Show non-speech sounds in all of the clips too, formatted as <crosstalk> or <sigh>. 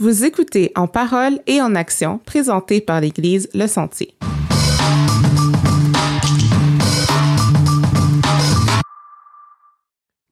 Vous écoutez En parole et en action, présenté par l'Église Le Sentier.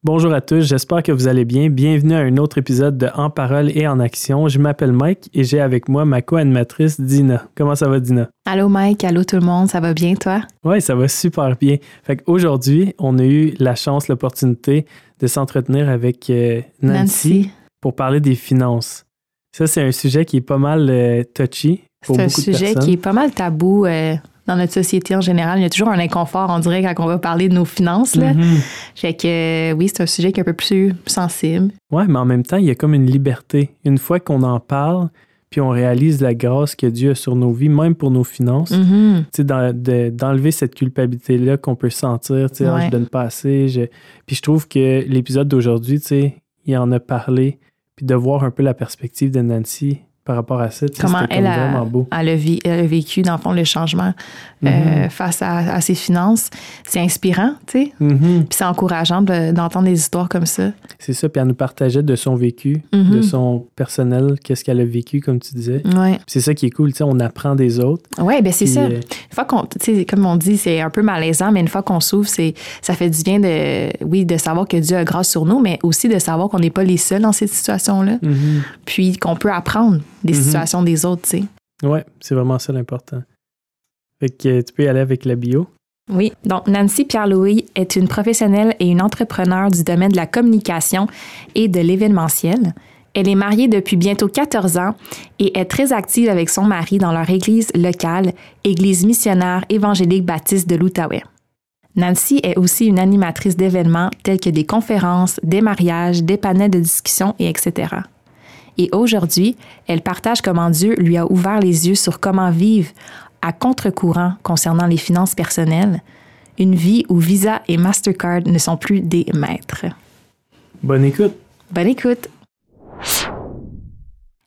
Bonjour à tous, j'espère que vous allez bien. Bienvenue à un autre épisode de En parole et en action. Je m'appelle Mike et j'ai avec moi ma co-animatrice Dina. Comment ça va Dina? Allô Mike, allô tout le monde, ça va bien toi? Oui, ça va super bien. Fait qu'aujourd'hui, on a eu la chance, l'opportunité de s'entretenir avec euh, Nancy, pour parler des finances. Ça, c'est un sujet qui est pas mal euh, touchy pour C'est un sujet qui est pas mal tabou euh, dans notre société en général. Il y a toujours un inconfort, on dirait, quand on va parler de nos finances. Là. Mhm. Fait que euh, oui, c'est un sujet qui est un peu plus sensible. Ouais, mais en même temps, il y a comme une liberté. Une fois qu'on en parle, puis on réalise la grâce que Dieu a sur nos vies, même pour nos finances, Mhm. de- d'enlever cette culpabilité-là qu'on peut sentir, tu sais, Ah, je donne pas assez. je- Puis je trouve que l'épisode d'aujourd'hui, tu sais, il en a parlé, de voir un peu la perspective de Nancy par rapport à ça, Comment elle a, vraiment beau. elle a vi- elle a vécu, dans le fond, le changement euh, face à, à ses finances. C'est inspirant, tu sais. Mhm. Puis c'est encourageant de- d'entendre des histoires comme ça. C'est ça, puis elle nous partageait de son vécu, Mhm. de son personnel, qu'est-ce qu'elle a vécu, comme tu disais. Ouais. C'est ça qui est cool, tu sais, on apprend des autres. Ouais, ben c'est ça. euh, Une fois qu'on, tu sais, comme on dit, c'est un peu malaisant, mais une fois qu'on s'ouvre, c'est, ça fait du bien de, oui, de savoir que Dieu a grâce sur nous, mais aussi de savoir qu'on n'est pas les seuls dans cette situation-là, mhm. puis qu'on peut apprendre des Mhm. situations des autres, tu sais. Ouais, c'est vraiment ça l'important. Fait que euh, tu peux y aller avec la bio. Oui. Donc, Nancy Pierre-Louis est une professionnelle et une entrepreneur du domaine de la communication et de l'événementiel. Elle est mariée depuis bientôt 14 ans et est très active avec son mari dans leur église locale, Église missionnaire évangélique baptiste de l'Outaouais. Nancy est aussi une animatrice d'événements tels que des conférences, des mariages, des panels de discussion et etc. Et aujourd'hui, elle partage comment Dieu lui a ouvert les yeux sur comment vivre à contre-courant concernant les finances personnelles, une vie où Visa et Mastercard ne sont plus des maîtres. Bonne écoute. Bonne écoute!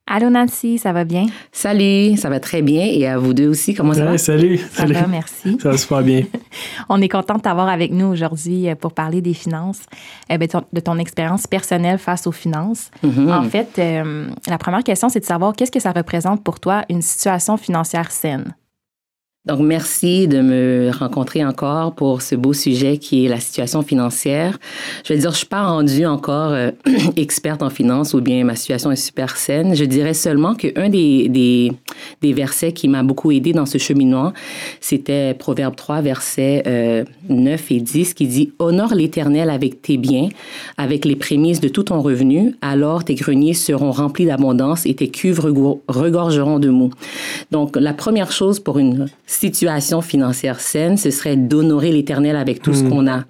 Allô Nancy, ça va bien? Salut, ça va très bien. Et à vous deux aussi, comment ça Ouais, va? salut. Ça salut. va, merci. Ça va super bien. <laughs> On est content de t'avoir avec nous aujourd'hui euh, pour parler des finances, ben, ton- de ton expérience personnelle face aux finances. Mhm. En fait, euh, la première question, c'est de savoir qu'est-ce que ça représente pour toi une situation financière saine? Donc, merci de me rencontrer encore pour ce beau sujet qui est la situation financière. Je vais dire, je suis pas rendue encore euh, <clears throat> experte en finance ou bien ma situation est super saine. Je dirais seulement qu'un des, des, des versets qui m'a beaucoup aidé dans ce cheminement, c'était Proverbe 3, versets euh, 9 et 10 qui dit Honore l'Éternel avec tes biens, avec les prémices de tout ton revenu, alors tes greniers seront remplis d'abondance et tes cuves regor- regorgeront de mou. Donc, la première chose pour une situation financière saine, ce serait d'honorer l'Éternel avec tout ce qu'on a.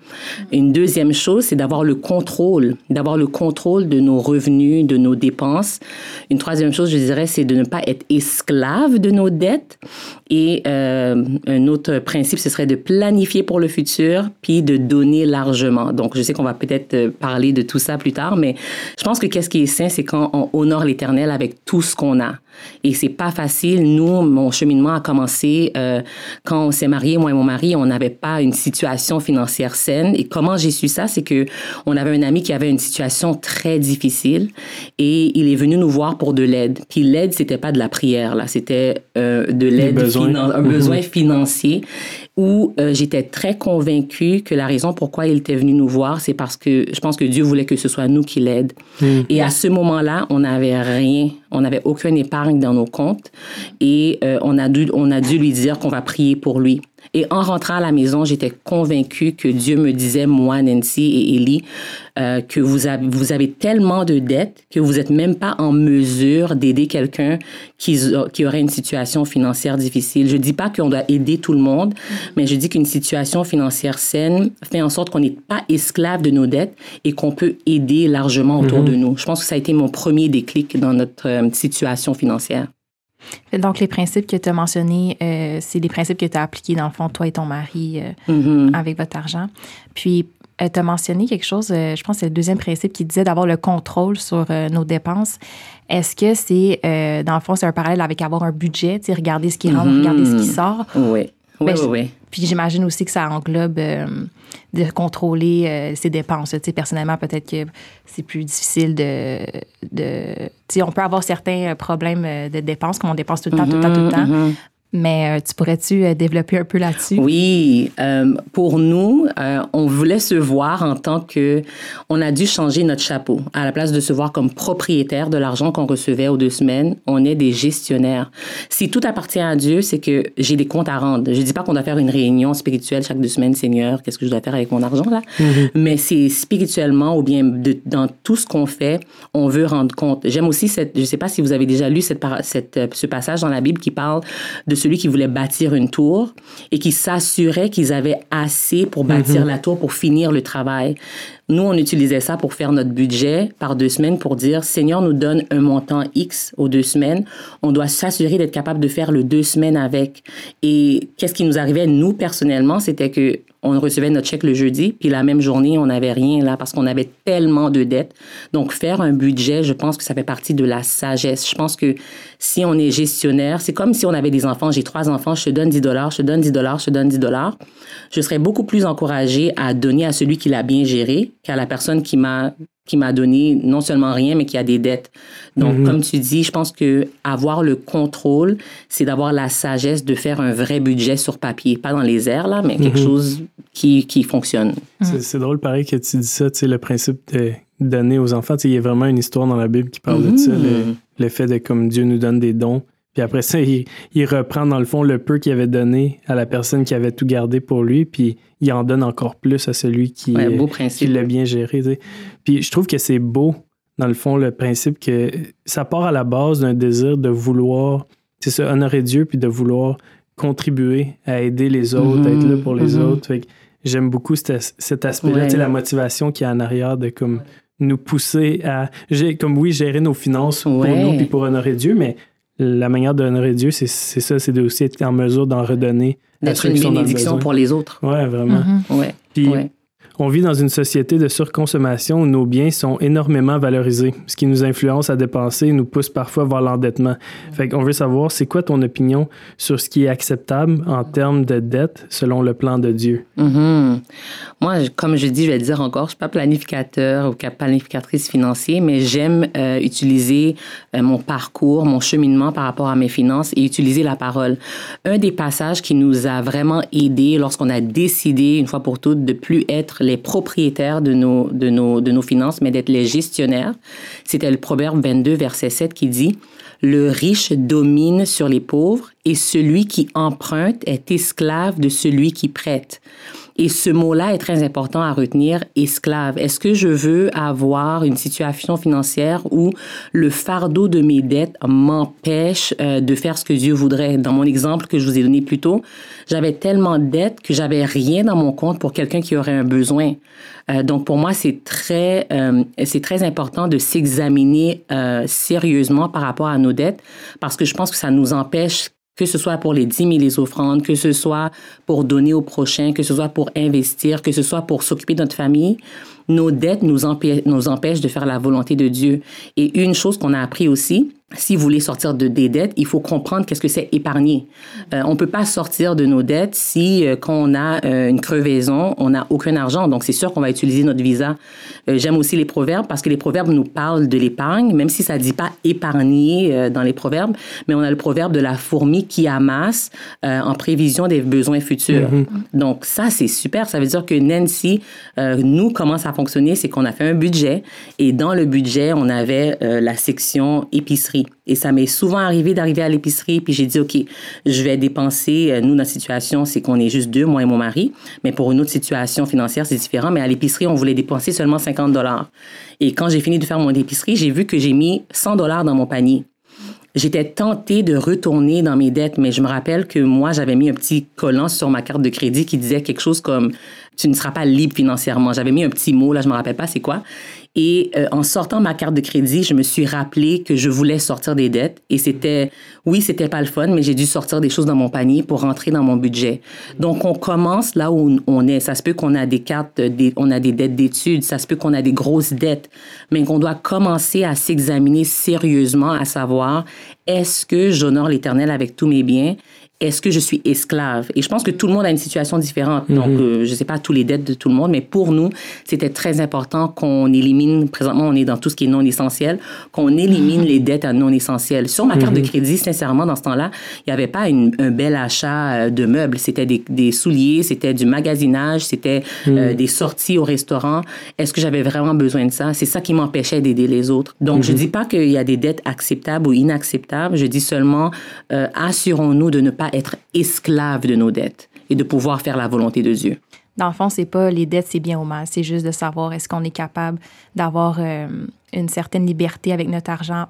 Une deuxième chose, c'est d'avoir le contrôle, d'avoir le contrôle de nos revenus, de nos dépenses. Une troisième chose, je dirais, c'est de ne pas être esclave de nos dettes. Et euh, un autre principe, ce serait de planifier pour le futur, puis de donner largement. Donc, je sais qu'on va peut-être euh, parler de tout ça plus tard, mais je pense que qu'est-ce qui est sain, c'est quand on honore l'Éternel avec tout ce qu'on a. Et c'est pas facile. Nous, mon cheminement a commencé euh, quand on s'est marié, moi et mon mari, on n'avait pas une situation financière saine. Et comment j'ai su ça, c'est que on avait un ami qui avait une situation très difficile et il est venu nous voir pour de l'aide. Puis l'aide, c'était pas de la prière là, c'était euh, de l'aide, finan- un besoin <laughs> financier où euh, j'étais très convaincue que la raison pourquoi il était venu nous voir, c'est parce que je pense que Dieu voulait que ce soit nous qui l'aide. Et à ce moment-là, on n'avait rien, on n'avait aucune épargne dans nos comptes et euh, on a dû on a dû lui dire qu'on va prier pour lui. Et en rentrant à la maison, j'étais convaincue que Dieu me disait, moi, Nancy et Ellie, euh, que vous avez, vous avez tellement de dettes que vous n'êtes même pas en mesure d'aider quelqu'un qui, qui aurait une situation financière difficile. Je dis pas qu'on doit aider tout le monde, mais je dis qu'une situation financière saine fait en sorte qu'on n'est pas esclave de nos dettes et qu'on peut aider largement autour de nous. Je pense que ça a été mon premier déclic dans notre euh, situation financière. Donc, les principes que tu as mentionnés, euh, c'est des principes que tu as appliqués, dans le fond, toi et ton mari, euh, Mhm. avec votre argent. Puis, tu as mentionné quelque chose, euh, je pense que c'est le deuxième principe qui disait d'avoir le contrôle sur euh, nos dépenses. Est-ce que c'est, euh, dans le fond, c'est un parallèle avec avoir un budget, regarder ce qui rentre, regarder ce qui sort? Oui. Oui, Ben, oui, oui. Puis j'imagine aussi que ça englobe euh, de contrôler euh, ses dépenses. Tu sais, personnellement, peut-être que c'est plus difficile de... de tu sais, on peut avoir certains euh, problèmes euh, de dépenses, comme on dépense tout le temps, tout le temps, tout le temps. Mhm, mhm. Mais euh, tu pourrais-tu euh, développer un peu là-dessus? Oui, euh, pour nous, euh, on voulait se voir en tant que, on a dû changer notre chapeau. À la place de se voir comme propriétaire de l'argent qu'on recevait aux deux semaines, on est des gestionnaires. Si tout appartient à Dieu, c'est que j'ai des comptes à rendre. Je dis pas qu'on doit faire une réunion spirituelle chaque deux semaines, Seigneur, qu'est-ce que je dois faire avec mon argent là? Mais c'est spirituellement ou bien de- dans tout ce qu'on fait, on veut rendre compte. J'aime aussi cette, je sais pas si vous avez déjà lu cette, ce passage dans la Bible qui parle de celui qui voulait bâtir une tour et qui s'assurait qu'ils avaient assez pour bâtir la tour, pour finir le travail. Nous, on utilisait ça pour faire notre budget par deux semaines pour dire, Seigneur nous donne un montant X aux deux semaines. On doit s'assurer d'être capable de faire le deux semaines avec. Et qu'est-ce qui nous arrivait, nous, personnellement, c'était que on recevait notre chèque le jeudi, puis la même journée, on n'avait rien là parce qu'on avait tellement de dettes. Donc, faire un budget, je pense que ça fait partie de la sagesse. Je pense que si on est gestionnaire, c'est comme si on avait des enfants. J'ai trois enfants, je te donne 10 dollars, je te donne 10 dollars, je te donne 10 dollars. Je serais beaucoup plus encouragée à donner à celui qui l'a bien géré qu'à la personne qui m'a qui m'a donné non seulement rien, mais qui a des dettes. Donc, comme tu dis, je pense que avoir le contrôle, c'est d'avoir la sagesse de faire un vrai budget sur papier, pas dans les airs là, mais quelque chose qui qui fonctionne. C'est c'est drôle, pareil, que tu dis ça, tu sais, le principe de donner aux enfants. Tu sais, il y a vraiment une histoire dans la Bible qui parle de ça, le, le fait de comme Dieu nous donne des dons. Puis après ça, il, il reprend dans le fond le peu qu'il avait donné à la personne qui avait tout gardé pour lui, puis il en donne encore plus à celui qui, Ouais, beau principe. qui l'a bien géré. tu sais. Puis je trouve que c'est beau, dans le fond, le principe que ça part à la base d'un désir de vouloir, c'est ça, honorer Dieu, puis de vouloir contribuer à aider les autres, Mhm, être là pour les mhm. autres. Fait que j'aime beaucoup cet, cet aspect-là, Ouais. tu sais, la motivation qu'il y a en arrière de comme nous pousser à, comme oui, gérer nos finances pour nous puis pour honorer Dieu, mais la manière d'honorer Dieu, c'est, c'est ça, c'est de aussi être en mesure d'en redonner. D'être une bénédiction pour les autres. Ouais, vraiment. Mhm. Ouais. Puis ouais. On vit dans une société de surconsommation où nos biens sont énormément valorisés, ce qui nous influence à dépenser et nous pousse parfois vers l'endettement. Fait qu'on veut savoir, c'est quoi ton opinion sur ce qui est acceptable en termes de dette selon le plan de Dieu? Mhm. Moi, comme je dis, je vais le dire encore, je suis pas planificateur ou planificatrice financière, mais j'aime euh, utiliser euh, mon parcours, mon cheminement par rapport à mes finances et utiliser la parole. Un des passages qui nous a vraiment aidés lorsqu'on a décidé, une fois pour toutes, de plus être les propriétaires de nos, de nos, de nos finances, mais d'être les gestionnaires, c'était le Proverbe 22, verset 7 qui dit le riche domine sur les pauvres et celui qui emprunte est esclave de celui qui prête. Et ce mot-là est très important à retenir, esclave. Est-ce que je veux avoir une situation financière où le fardeau de mes dettes m'empêche euh, de faire ce que Dieu voudrait? Dans mon exemple que je vous ai donné plus tôt, j'avais tellement de dettes que j'avais rien dans mon compte pour quelqu'un qui aurait un besoin. Euh, donc pour moi, c'est très, euh, c'est très important de s'examiner euh, sérieusement par rapport à nos dettes parce que je pense que ça nous empêche que ce soit pour les dîmes et les offrandes, que ce soit pour donner au prochain, que ce soit pour investir, que ce soit pour s'occuper de notre famille, nos dettes nous, nous empêchent de faire la volonté de Dieu. Et une chose qu'on a appris aussi, si vous voulez sortir de des dettes, il faut comprendre qu'est-ce que c'est épargner. Euh, on peut pas sortir de nos dettes si euh, quand on a euh, une crevaison, on n'a aucun argent. Donc c'est sûr qu'on va utiliser notre visa. Euh, J'aime aussi les proverbes parce que les proverbes nous parlent de l'épargne, même si ça dit pas épargner euh, dans les proverbes, mais on a le proverbe de la fourmi qui amasse en prévision des besoins futurs. Donc ça c'est super. Ça veut dire que Nancy, nous comment ça a fonctionné, c'est qu'on a fait un budget et dans le budget on avait la section épicerie. Et ça m'est souvent arrivé d'arriver à l'épicerie, puis j'ai dit, OK, je vais dépenser, euh, nous, notre situation, c'est qu'on est juste deux, moi et mon mari, mais pour une autre situation financière, c'est différent, mais à l'épicerie, on voulait dépenser seulement 50 dollars. Et quand j'ai fini de faire mon épicerie, j'ai vu que j'ai mis 100 dollars dans mon panier. J'étais tentée de retourner dans mes dettes, mais je me rappelle que moi, j'avais mis un petit collant sur ma carte de crédit qui disait quelque chose comme tu ne seras pas libre financièrement. J'avais mis un petit mot, là, je me rappelle pas c'est quoi. Et euh, en sortant ma carte de crédit, je me suis rappelé que je voulais sortir des dettes. Et c'était, oui, c'était pas le fun, mais j'ai dû sortir des choses dans mon panier pour rentrer dans mon budget. Donc, on commence là où on est. Ça se peut qu'on a des cartes, des, on a des dettes d'études, ça se peut qu'on a des grosses dettes, mais qu'on doit commencer à s'examiner sérieusement, à savoir, est-ce que j'honore l'Éternel avec tous mes biens? Est-ce que je suis esclave? Et je pense que tout le monde a une situation différente. Donc, Mhm. euh, je ne sais pas tous les dettes de tout le monde, mais pour nous, c'était très important qu'on élimine, présentement, on est dans tout ce qui est non essentiel, qu'on élimine les dettes à non essentielles. Sur ma carte de crédit, sincèrement, dans ce temps-là, il n'y avait pas une- un bel achat euh, de meubles. C'était des, des souliers, c'était du magasinage, c'était euh, des sorties au restaurant. Est-ce que j'avais vraiment besoin de ça? C'est ça qui m'empêchait d'aider les autres. Donc, je dis pas qu'il y a des dettes acceptables ou inacceptables. Je dis seulement, euh, assurons-nous de ne pas être esclaves de nos dettes et de pouvoir faire la volonté de Dieu. Dans le fond, c'est pas les dettes, c'est bien ou mal. C'est juste de savoir est-ce qu'on est capable d'avoir euh, une certaine liberté avec notre argent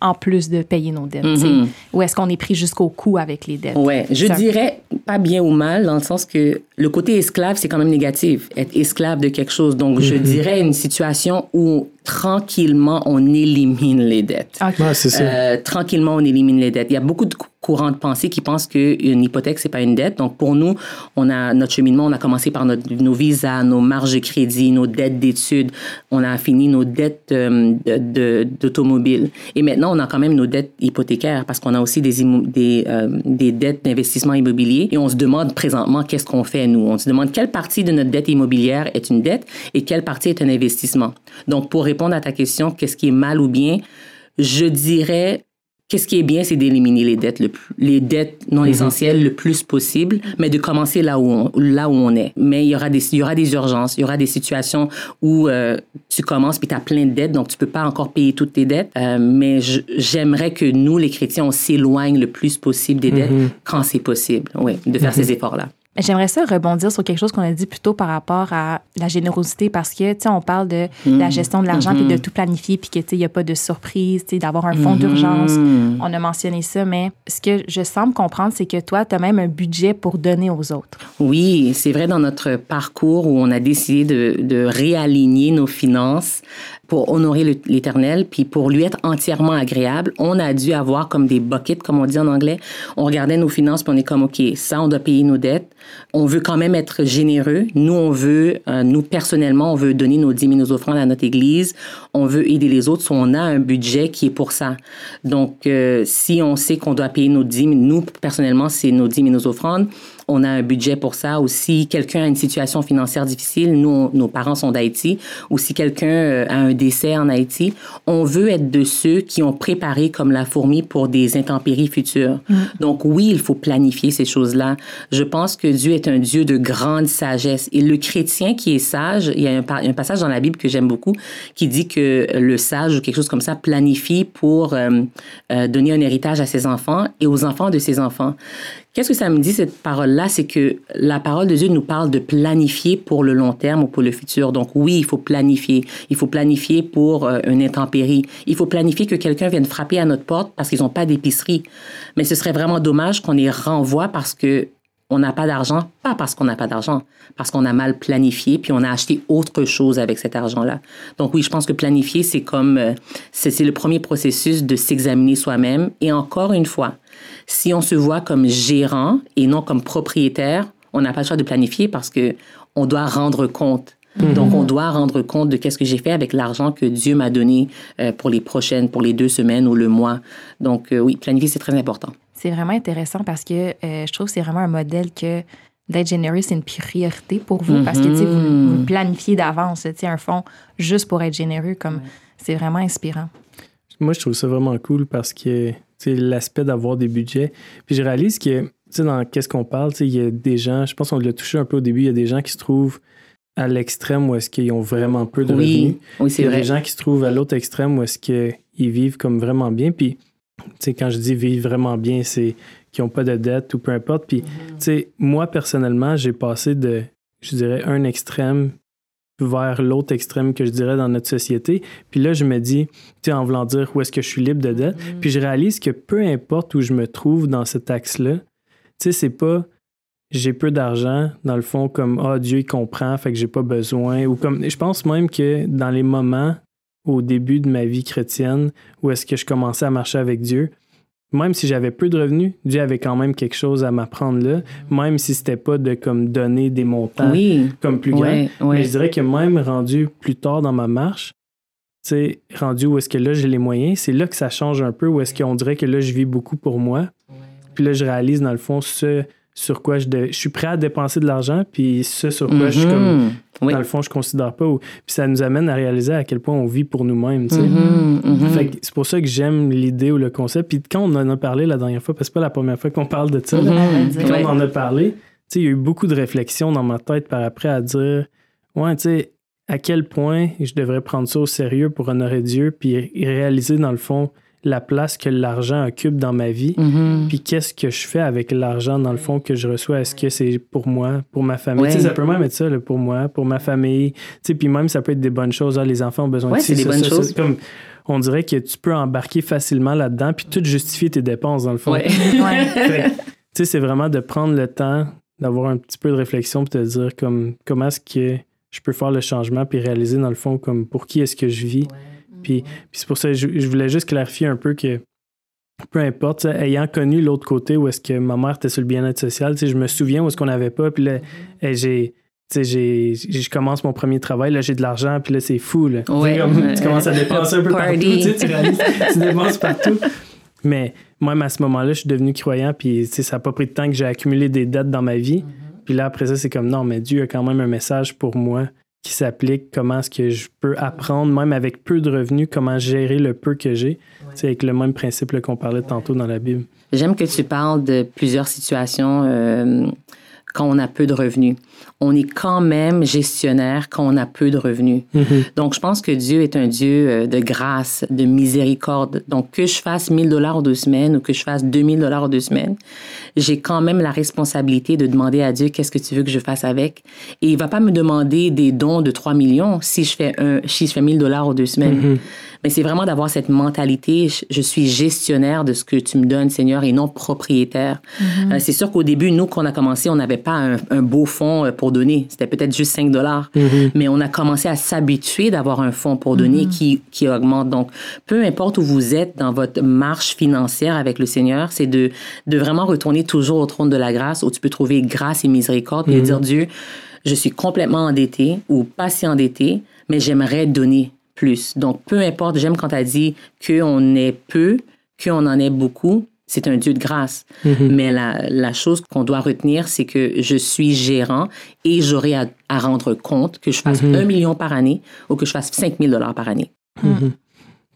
en plus de payer nos dettes. Mhm. Ou est-ce qu'on est pris jusqu'au cou avec les dettes? Ouais, je dirais pas bien ou mal dans le sens que le côté esclave, c'est quand même négatif, être esclave de quelque chose. Donc, je dirais une situation où tranquillement on élimine les dettes. Ok. Ouais, c'est ça. Euh, tranquillement, on élimine les dettes. Il y a beaucoup de cou- courants de pensée qui pensent qu'une hypothèque, c'est pas une dette. Donc, pour nous, on a notre cheminement, on a commencé par notre, nos visas, nos marges de crédit, nos dettes d'études. On a fini nos dettes euh, de- de- d'automobile. Et maintenant, on a quand même nos dettes hypothécaires parce qu'on a aussi des, euh, des dettes d'investissement immobilier. Et on se demande présentement qu'est-ce qu'on fait, nous? On se demande quelle partie de notre dette immobilière est une dette et quelle partie est un investissement. Donc, pour répondre à ta question, qu'est-ce qui est mal ou bien, je dirais, qu'est-ce qui est bien, c'est d'éliminer les dettes, le plus- les dettes non essentielles le plus possible, mais de commencer là où on, là où on est. Mais il y aura des, il y aura des urgences, il y aura des situations où euh, tu commences puis tu as plein de dettes, donc tu peux pas encore payer toutes tes dettes. Euh, mais j'aimerais que nous, les chrétiens, on s'éloigne le plus possible des dettes quand c'est possible, oui, de faire ces efforts-là. J'aimerais ça rebondir sur quelque chose qu'on a dit plus tôt par rapport à la générosité parce que, tu sais, on parle de la gestion de l'argent puis de tout planifier puis que, tu sais, il n'y a pas de surprise, tu sais, d'avoir un fonds d'urgence. On a mentionné ça, mais ce que je semble comprendre, c'est que toi, tu as même un budget pour donner aux autres. Oui, c'est vrai dans notre parcours où on a décidé de, de réaligner nos finances pour honorer l'Éternel, puis pour lui être entièrement agréable, on a dû avoir comme des buckets, comme on dit en anglais. On regardait nos finances, puis on est comme, OK, ça, on doit payer nos dettes. On veut quand même être généreux. Nous, on veut, euh, nous, personnellement, on veut donner nos dîmes et nos offrandes à notre Église. On veut aider les autres. On a un budget qui est pour ça. Donc, euh, si on sait qu'on doit payer nos dîmes, nous, personnellement, c'est nos dîmes et nos offrandes. On a un budget pour ça. Ou si quelqu'un a une situation financière difficile, nous, on- nos parents sont d'Haïti, ou si quelqu'un euh, a un décès en Haïti, on veut être de ceux qui ont préparé comme la fourmi pour des intempéries futures. Donc oui, il faut planifier ces choses-là. Je pense que Dieu est un Dieu de grande sagesse. Et le chrétien qui est sage, il y a un passage dans la Bible que j'aime beaucoup qui dit que le sage ou quelque chose comme ça planifie pour euh, euh, donner un héritage à ses enfants et aux enfants de ses enfants. Qu'est-ce que ça me dit, cette parole-là? C'est que la parole de Dieu nous parle de planifier pour le long terme ou pour le futur. Donc oui, il faut planifier. Il faut planifier pour euh, une intempérie. Il faut planifier que quelqu'un vienne frapper à notre porte parce qu'ils n'ont pas d'épicerie. Mais ce serait vraiment dommage qu'on les renvoie parce que on n'a pas d'argent, pas parce qu'on n'a pas d'argent, parce qu'on a mal planifié, puis on a acheté autre chose avec cet argent-là. Donc oui, je pense que planifier, c'est comme, euh, c'est le premier processus de s'examiner soi-même. Et encore une fois, si on se voit comme gérant et non comme propriétaire, on n'a pas le choix de planifier parce que on doit rendre compte. Donc, on doit rendre compte de qu'est-ce que j'ai fait avec l'argent que Dieu m'a donné euh, pour les prochaines, pour les deux semaines ou le mois. Donc, euh, oui, planifier, c'est très important. C'est vraiment intéressant parce que euh, je trouve que c'est vraiment un modèle que d'être généreux, c'est une priorité pour vous parce que tu sais, vous, vous planifiez d'avance un fonds juste pour être généreux. comme C'est vraiment inspirant. Moi, je trouve ça vraiment cool parce que c'est l'aspect d'avoir des budgets. Puis je réalise que, tu sais, dans qu'est-ce qu'on parle, tu sais, il y a des gens, je pense qu'on l'a touché un peu au début, il y a des gens qui se trouvent à l'extrême où est-ce qu'ils ont vraiment peu de revenus. Oui, oui, c'est Il y a vrai. des gens qui se trouvent à l'autre extrême où est-ce qu'ils vivent comme vraiment bien. Puis, sais, quand je dis vivre vraiment bien, c'est qu'ils n'ont pas de dette ou peu importe. Puis, tu sais, moi, personnellement, j'ai passé de, je dirais, un extrême vers l'autre extrême que je dirais dans notre société. Puis là, je me dis, tu sais, en voulant dire où est-ce que je suis libre de dette. Puis je réalise que peu importe où je me trouve dans cet axe-là, tu sais, c'est pas j'ai peu d'argent, dans le fond, comme Ah, Dieu, il comprend, fait que j'ai pas besoin. Ou comme je pense même que dans les moments au début de ma vie chrétienne où est-ce que je commençais à marcher avec Dieu, même si j'avais peu de revenus, Dieu avait quand même quelque chose à m'apprendre là, même si c'était pas de comme donner des montants Oui, comme plus ouais. Mais je dirais que même rendu plus tard dans ma marche, sais, rendu où est-ce que là j'ai les moyens, c'est là que ça change un peu, où est-ce qu'on dirait que là je vis beaucoup pour moi. Puis là, je réalise, dans le fond, ce sur quoi je, je suis prêt à dépenser de l'argent, puis ce sur quoi je suis comme, mhm. dans le fond, je considère pas. Puis ça nous amène à réaliser à quel point on vit pour nous-mêmes. Mhm, mhm. c'est pour ça que j'aime l'idée ou le concept. Puis quand on en a parlé la dernière fois, parce que c'est pas la première fois qu'on parle de ça, quand on en a parlé, il y a eu beaucoup de réflexions dans ma tête par après à dire, ouais, tu sais, à quel point je devrais prendre ça au sérieux pour honorer Dieu, puis réaliser dans le fond la place que l'argent occupe dans ma vie, mm-hmm. puis qu'est-ce que je fais avec l'argent dans le fond que je reçois? Est-ce que c'est pour moi, pour ma famille? Ça peut même être ça, pour moi, pour ma famille. Puis même, ça peut être des bonnes choses. Ah, les enfants ont besoin de ça. c'est des bonnes choses. comme, on dirait que tu peux embarquer facilement là-dedans, puis tout justifier tes dépenses, dans le fond. Ouais. <laughs> c'est vraiment de prendre le temps d'avoir un petit peu de réflexion, puis de dire comme, comment est-ce que je peux faire le changement, puis réaliser, dans le fond, comme pour qui est-ce que je vis. Puis, c'est pour ça que je, voulais juste clarifier un peu que peu importe, ayant connu l'autre côté où est-ce que ma mère était sur le bien-être social, je me souviens où est-ce qu'on n'avait pas, puis là, mm-hmm. j'ai j'ai, je commence mon premier travail, là, j'ai de l'argent, puis là, c'est fou. Là. tu commences à dépenser un peu partout, tu, réalises, tu dépenses partout. Mais moi, à ce moment-là, je suis devenu croyant, puis ça n'a pas pris de temps que j'ai accumulé des dettes dans ma vie. Mm-hmm. Puis là, après ça, c'est comme non, mais Dieu a quand même un message pour moi qui s'applique, comment est-ce que je peux apprendre, même avec peu de revenus, comment gérer le peu que j'ai. C'est avec le même principe qu'on parlait tantôt dans la Bible. J'aime que tu parles de plusieurs situations euh, quand on a peu de revenus on est quand même gestionnaire quand on a peu de revenus. Mm-hmm. Donc, je pense que Dieu est un Dieu euh, de grâce, de miséricorde. Donc, que je fasse 1000 dollars en deux semaines ou que je fasse 2000 dollars en deux semaines, j'ai quand même la responsabilité de demander à Dieu qu'est-ce que tu veux que je fasse avec? Et il va pas me demander des dons de 3 millions si je fais un, si je fais 1000 dollars en deux semaines. Mm-hmm. Mais c'est vraiment d'avoir cette mentalité, je suis gestionnaire de ce que tu me donnes, Seigneur, et non propriétaire. Mm-hmm. Euh, c'est sûr qu'au début, nous, quand on a commencé, on n'avait pas un, un, beau fonds euh, pour donner. C'était peut-être juste 5 dollars. Mm-hmm. Mais on a commencé à s'habituer d'avoir un fonds pour donner mm-hmm. qui, qui augmente. Donc, peu importe où vous êtes dans votre marche financière avec le Seigneur, c'est de, de vraiment retourner toujours au trône de la grâce où tu peux trouver grâce et miséricorde et dire, Dieu, je suis complètement endetté ou pas si endetté, mais j'aimerais donner plus. Donc, peu importe, j'aime quand tu as dit qu'on est peu, qu'on en est beaucoup, c'est un Dieu de grâce. Mm-hmm. Mais la, la chose qu'on doit retenir, c'est que je suis gérant et j'aurai à, rendre compte que je fasse mm-hmm. un million par année ou que je fasse 5 000 dollars par année. Mm-hmm.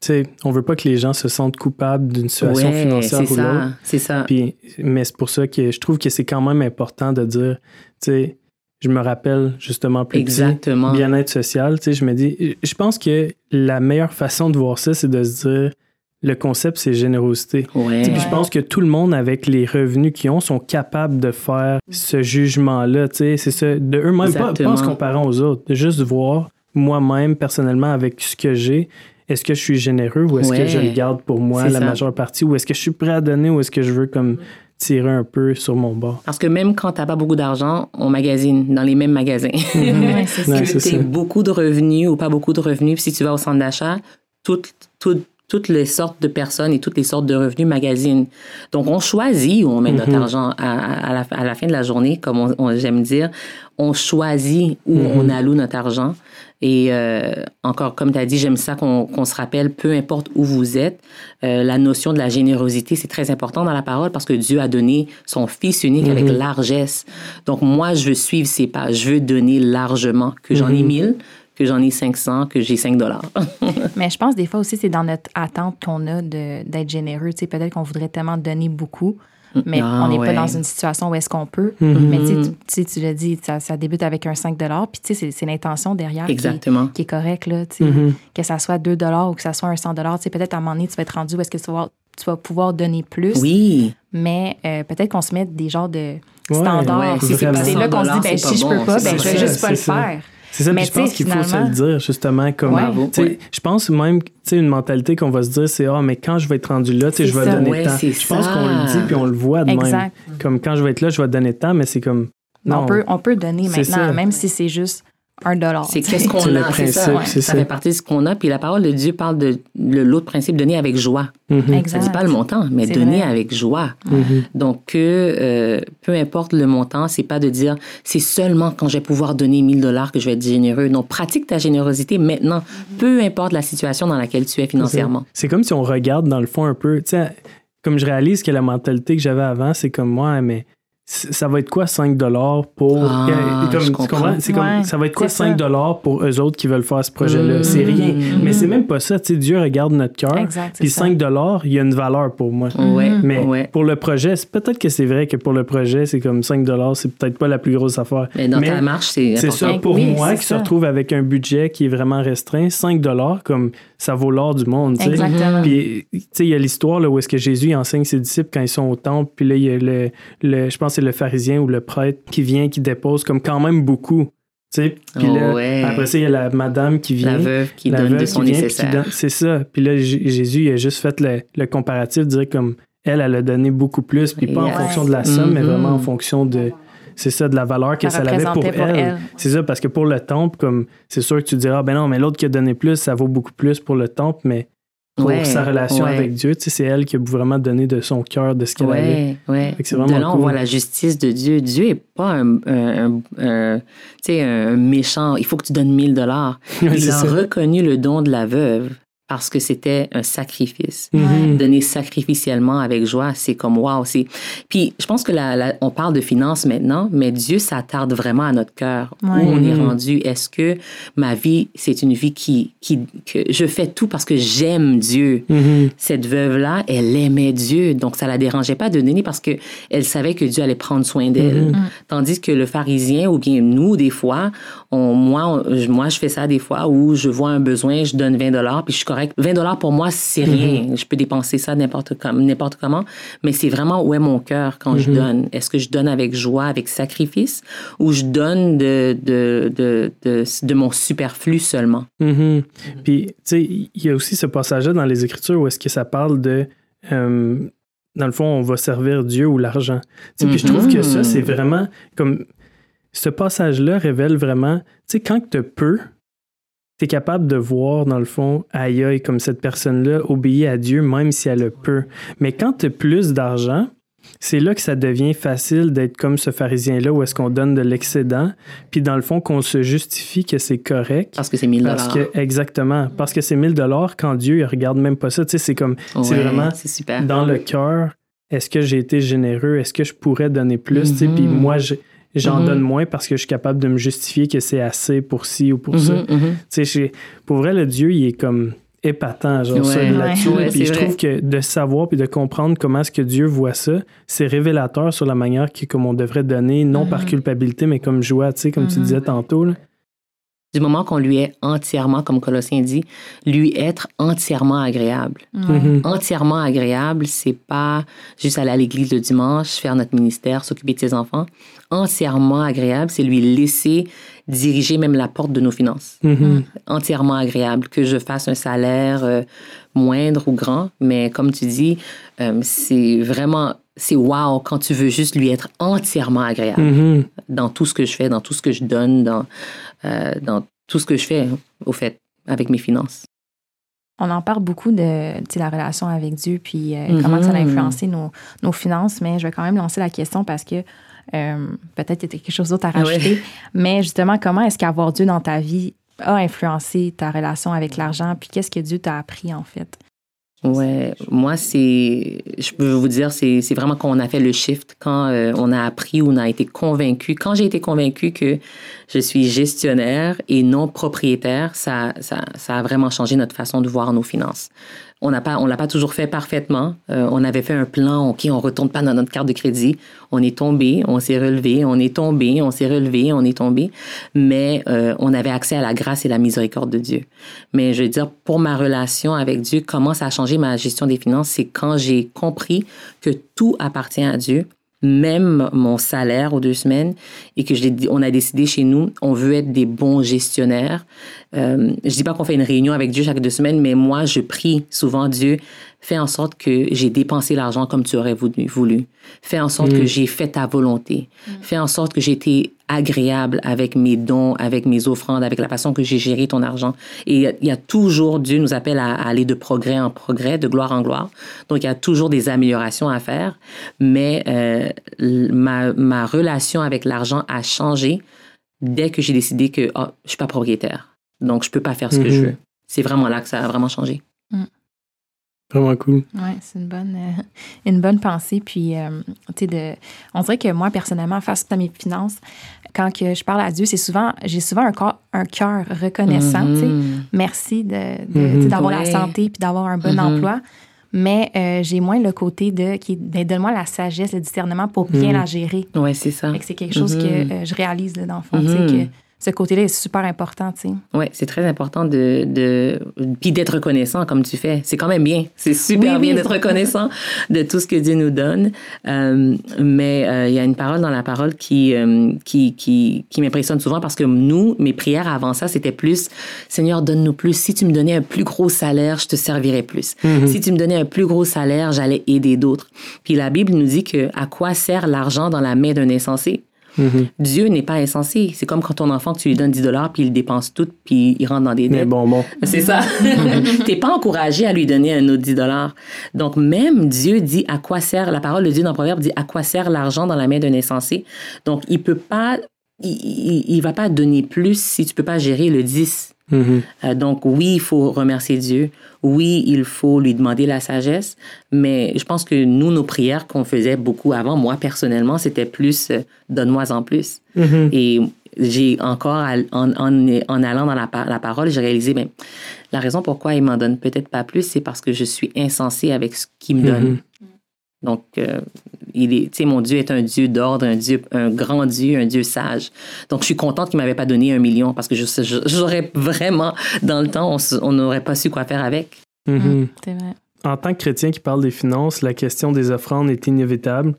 Tu sais, on veut pas que les gens se sentent coupables d'une situation financière ou l'autre. C'est ça. Puis, mais c'est pour ça que je trouve que c'est quand même important de dire, tu sais, je me rappelle justement plus Exactement. bien-être social. Tu sais, je me dis, je pense que la meilleure façon de voir ça, c'est de se dire, le concept, c'est générosité. Ouais. Puis je pense que tout le monde, avec les revenus qu'ils ont, sont capables de faire ce jugement-là. C'est ça. De eux-mêmes, pas, pas en se comparant aux autres. De juste voir moi-même, personnellement, avec ce que j'ai, est-ce que je suis généreux ou est-ce que je le garde pour moi la majeure partie? Ou est-ce que je suis prêt à donner ou est-ce que je veux comme tirer un peu sur mon bord? Parce que même quand tu n'as pas beaucoup d'argent, on magasine dans les mêmes magasins. Mhm. <laughs> c'est tu beaucoup de revenus ou pas beaucoup de revenus, puis si tu vas au centre d'achat, toutes, toutes les sortes de personnes et toutes les sortes de revenus magasinent. Donc, on choisit où on met notre mhm. argent à, la, à, la, fin de la journée, comme on, j'aime dire. On choisit où mhm. on alloue notre argent. Et euh, encore, comme tu as dit, j'aime ça qu'on se rappelle, peu importe où vous êtes, euh, la notion de la générosité, c'est très important dans la parole parce que Dieu a donné son Fils unique avec mhm. largesse. Donc moi, je veux suivre ses pas, je veux donner largement, que j'en ai mille, que j'en ai 500, que j'ai 5 dollars. <laughs> Mais je pense des fois aussi, c'est dans notre attente qu'on a d'être généreux. Tu sais, peut-être qu'on voudrait tellement donner beaucoup mais ah, on n'est pas dans une situation où est-ce qu'on peut. Mm-hmm. Mais tu sais, tu l'as dit, ça, ça, débute avec un 5 puis tu sais, c'est l'intention derrière Exactement. Qui, est, correcte, là, tu sais, mm-hmm. que ça soit 2 ou que ça soit un 100 tu sais, peut-être à un moment donné, tu vas être rendu où est-ce que tu vas, tu vas pouvoir donner plus. Oui. Mais euh, peut-être qu'on se met des genres de standards. c'est là qu'on se dit, ben, si je peux pas, ben, je vais juste pas le faire. C'est ça, mais je pense qu'il faut se le dire, justement, comme. Je pense même, tu sais, une mentalité qu'on va se dire, c'est, ah, mais quand je vais être rendu là, tu sais, je vais donner tant. Je pense qu'on le dit puis on le voit de même. Comme quand je vais être là, je vais donner tant, mais c'est comme. Non, on, peut, on peut donner maintenant, même si c'est juste un dollar. C'est qu'est-ce qu'on a, c'est ça. Ça, fait partie de ce qu'on a. Puis la parole de Dieu parle de l'autre principe, donner avec joie. Mm Ça dit pas le montant, mais donner avec joie. Mm-hmm. Donc, que euh, peu importe le montant, c'est pas de dire c'est seulement quand je vais pouvoir donner 1000 dollars que je vais être généreux. Non, pratique ta générosité maintenant, peu importe la situation dans laquelle tu es financièrement. C'est comme si on regarde dans le fond un peu, tu sais, comme je réalise que la mentalité que j'avais avant, c'est comme moi, mais ça va être quoi 5 dollars pour ah, comme, c'est comme ça va être quoi 5 dollars pour eux autres qui veulent faire ce projet là c'est mm. rien mais c'est même pas ça tu sais Dieu regarde notre cœur puis 5 dollars il y a une valeur pour moi. Mais pour le projet peut-être que c'est vrai que pour le projet c'est comme 5 dollars c'est peut-être pas la plus grosse affaire. Mais dans ta marche c'est c'est ça pour moi qui se retrouve avec un budget qui est vraiment restreint. 5 dollars comme ça vaut l'or du monde tu sais. Puis tu sais il y a l'histoire là où est-ce que Jésus enseigne ses disciples quand ils sont au temple puis là il y a le, le je pense c'est le pharisien ou le prêtre qui vient, qui dépose comme quand même beaucoup. Puis là, après ça, il y a la madame qui vient. La veuve qui donne de son nécessaire. C'est ça. Puis là, Jésus, il a juste fait le, comparatif, dire comme elle, elle a donné beaucoup plus, puis pas en fonction de la somme, mais vraiment en mm-hmm. fonction de. C'est ça, de la valeur que ça avait pour, elle. C'est ça, parce que pour le temple, comme c'est sûr que tu diras, ben non, mais l'autre qui a donné plus, ça vaut beaucoup plus pour le temple, mais pour sa relation avec Dieu. Tu sais, c'est elle qui a vraiment donné de son cœur, de ce qu'elle avait. Ouais. Vraiment de là, on voit la justice de Dieu. Dieu n'est pas un, un, un, méchant. Il faut que tu donnes 1000 dollars. <laughs> Il a reconnu le don de la veuve parce que c'était un sacrifice. Mm-hmm. Donner sacrificiellement avec joie, c'est comme wow. C'est... Puis je pense que la, on parle de finances maintenant, mais Dieu s'attarde vraiment à notre cœur. Où on est mm-hmm. rendu? Est-ce que ma vie, c'est une vie qui, qui que je fais tout parce que j'aime Dieu? Mm-hmm. Cette veuve-là, elle aimait Dieu, donc ça la dérangeait pas de donner parce que elle savait que Dieu allait prendre soin d'elle. Tandis que le pharisien ou bien nous, des fois, on, moi, moi, je fais ça des fois où je vois un besoin, je donne 20 dollars, puis je suis 20 dollars pour moi, c'est mhm. rien. Je peux dépenser ça n'importe n'importe comment, mais c'est vraiment où est mon cœur quand je mhm. donne. Est-ce que je donne avec joie, avec sacrifice, ou je donne de, de, de, de, mon superflu seulement? Mhm. Puis, tu sais, il y a aussi ce passage-là dans les Écritures où est-ce que ça parle de... Euh, dans le fond, on va servir Dieu ou l'argent. Puis je trouve que ça, c'est vraiment comme... Ce passage-là révèle vraiment, tu sais, quand tu peu, tu es capable de voir, dans le fond, aïe aïe, comme cette personne-là obéit à Dieu, même si elle a peu. Mais quand tu as plus d'argent, c'est là que ça devient facile d'être comme ce pharisien-là où est-ce qu'on donne de l'excédent, puis dans le fond qu'on se justifie que c'est correct. Parce que c'est 1000 dollars. Exactement. Parce que c'est 1000 dollars quand Dieu il regarde même pas ça. Tu sais, c'est comme, c'est vraiment super. dans le cœur. Est-ce que j'ai été généreux? Est-ce que je pourrais donner plus? tu sais, Puis mm-hmm. moi, j'en mhm. donne moins parce que je suis capable de me justifier que c'est assez pour ci ou pour mhm, ça. Mhm. Pour vrai, le Dieu, il est comme épatant, genre ça puis je trouve que de savoir puis de comprendre comment est-ce que Dieu voit ça, c'est révélateur sur la manière qui, comme on devrait donner, non par culpabilité, mais comme joie, tu sais, comme tu disais tantôt. Là du moment qu'on lui est entièrement, comme Colossien dit, lui être entièrement agréable. Mm-hmm. Entièrement agréable, c'est pas juste aller à l'église le dimanche, faire notre ministère, s'occuper de ses enfants. Entièrement agréable, c'est lui laisser diriger même la porte de nos finances. Mm-hmm. Entièrement agréable, que je fasse un salaire euh, moindre ou grand, mais comme tu dis, euh, c'est vraiment c'est wow quand tu veux juste lui être entièrement agréable mm-hmm. dans tout ce que je fais, dans tout ce que je donne, dans, dans tout ce que je fais, au fait, avec mes finances. On en parle beaucoup de la relation avec Dieu, puis euh, comment ça a mm-hmm. influencé nos, nos, finances, mais je vais quand même lancer la question parce que euh, peut-être qu'il y a quelque chose d'autre à rajouter. Mais justement, comment est-ce qu'avoir Dieu dans ta vie a influencé ta relation avec l'argent, puis qu'est-ce que Dieu t'a appris en fait? Ouais, moi c'est, je peux vous dire, c'est, c'est vraiment quand on a fait le shift, quand euh, on a appris ou on a été convaincu. Quand j'ai été convaincu que je suis gestionnaire et non propriétaire, ça, ça, ça a vraiment changé notre façon de voir nos finances. On n'a pas, on l'a pas toujours fait parfaitement. Euh, on avait fait un plan, ok, on retourne pas dans notre carte de crédit. On est tombé, on s'est relevé, on est tombé, on s'est relevé, on est tombé. Mais euh, on avait accès à la grâce et la miséricorde de Dieu. Mais je veux dire, pour ma relation avec Dieu, comment ça a changé ma gestion des finances, c'est quand j'ai compris que tout appartient à Dieu même mon salaire aux deux semaines et que je on a décidé chez nous, on veut être des bons gestionnaires. Euh, je dis pas qu'on fait une réunion avec Dieu chaque deux semaines, mais moi, je prie souvent Dieu, fais en sorte que j'ai dépensé l'argent comme tu aurais voulu. Fais en sorte que mm. j'ai fait ta volonté. Mm. Fais en sorte que j'ai été agréable avec mes dons, avec mes offrandes, avec la façon que j'ai géré ton argent. Et il y a toujours, Dieu nous appelle à, aller de progrès en progrès, de gloire en gloire. Donc, il y a toujours des améliorations à faire. Mais euh, ma, ma relation avec l'argent a changé dès que j'ai décidé que oh, je suis pas propriétaire. Donc, je peux pas faire ce que je mm-hmm. veux. C'est vraiment là que ça a vraiment changé. Vraiment cool. Oui, c'est une bonne, euh, <laughs> une bonne pensée. Puis, euh, tu sais, de, on dirait que moi, personnellement, face à mes finances, quand que je parle à Dieu, c'est souvent, j'ai souvent un, corps, un cœur reconnaissant. tu sais. Mhm. Merci de, Mhm. sais, d'avoir la santé puis d'avoir un bon Mhm. emploi. Mais euh, j'ai moins le côté de qui ben, donne-moi la sagesse, le discernement pour bien la gérer. Ouais, c'est ça. Que c'est quelque chose que euh, je réalise là, dans le fond. tu sais, que ce côté-là est super important. tu sais. Oui, c'est très important de, de puis d'être reconnaissant comme tu fais. C'est quand même bien. C'est super Oui, bien oui. d'être reconnaissant de tout ce que Dieu nous donne. Euh, mais euh, il y a une parole dans la parole qui euh, qui qui, qui m'impressionne souvent parce que nous, mes prières avant ça, c'était plus Seigneur, donne-nous plus. Si tu me donnais un plus gros salaire, je te servirais plus. Si tu me donnais un plus gros salaire, j'allais aider d'autres. Puis la Bible nous dit que à quoi sert l'argent dans la main d'un insensé? Mhm. Dieu n'est pas insensé. C'est comme quand ton enfant, tu lui donnes 10 dollars, puis il dépense tout, puis il rentre dans des Mais dettes. bon, bon. C'est ça. <laughs> T'es pas encouragé à lui donner un autre 10 dollars. Donc, même Dieu dit à quoi sert, la parole de Dieu dans le Proverbe dit à quoi sert l'argent dans la main d'un insensé. Donc, il peut pas, il, il, il va pas donner plus si tu peux pas gérer le 10. Mhm. Euh, donc oui, il faut remercier Dieu. Oui, il faut lui demander la sagesse. Mais je pense que nous, nos prières qu'on faisait beaucoup avant, moi personnellement, c'était plus euh, donne-moi en plus. Mhm. Et j'ai encore, en, en, en allant dans la, la parole, j'ai réalisé, ben, la raison pourquoi il m'en donne peut-être pas plus, c'est parce que je suis insensé avec ce qu'il me donne. Donc, euh, il est, tu sais, mon Dieu est un Dieu d'ordre, un Dieu, un grand Dieu, un Dieu sage. Donc, je suis contente qu'il m'avait pas donné un million parce que j'aurais vraiment, dans le temps, on n'aurait pas su quoi faire avec. Mhm. C'est vrai. En tant que chrétien qui parle des finances, la question des offrandes est inévitable.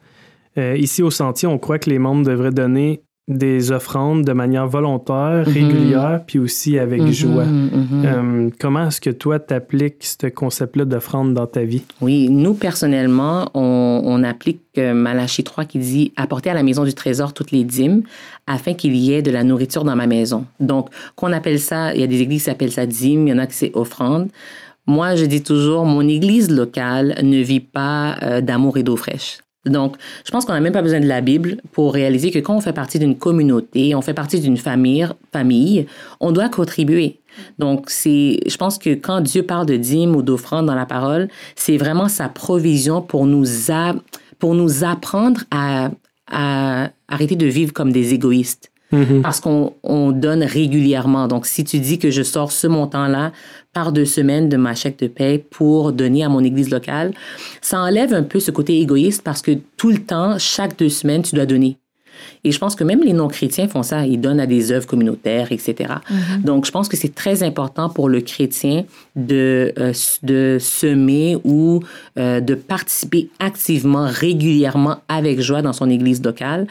Euh, ici au Sentier, on croit que les membres devraient donner des offrandes de manière volontaire, Mhm. régulière, puis aussi avec Mhm, joie. mhm. Euh, comment est-ce que toi, t'appliques ce concept-là d'offrande dans ta vie? Oui, nous, personnellement, on, on applique euh, Malachie 3 qui dit apporter à la maison du trésor toutes les dîmes afin qu'il y ait de la nourriture dans ma maison. Donc, qu'on appelle ça, il y a des églises qui appellent ça dîme, il y en a qui c'est offrande. Moi, je dis toujours, mon église locale ne vit pas euh, d'amour et d'eau fraîche. Donc, je pense qu'on n'a même pas besoin de la Bible pour réaliser que quand on fait partie d'une communauté, on fait partie d'une famille, on doit contribuer. Donc, c'est, je pense que quand Dieu parle de dîme ou d'offrande dans la parole, c'est vraiment sa provision pour nous, pour nous apprendre à, à arrêter de vivre comme des égoïstes. Mhm. Parce qu'on on donne régulièrement. Donc, si tu dis que je sors ce montant-là par deux semaines de ma chèque de paie pour donner à mon église locale, ça enlève un peu ce côté égoïste parce que tout le temps, chaque deux semaines, tu dois donner. Et je pense que même les non-chrétiens font ça. Ils donnent à des œuvres communautaires, etc. Donc, je pense que c'est très important pour le chrétien de, euh, de semer ou euh, de participer activement, régulièrement, avec joie dans son église locale.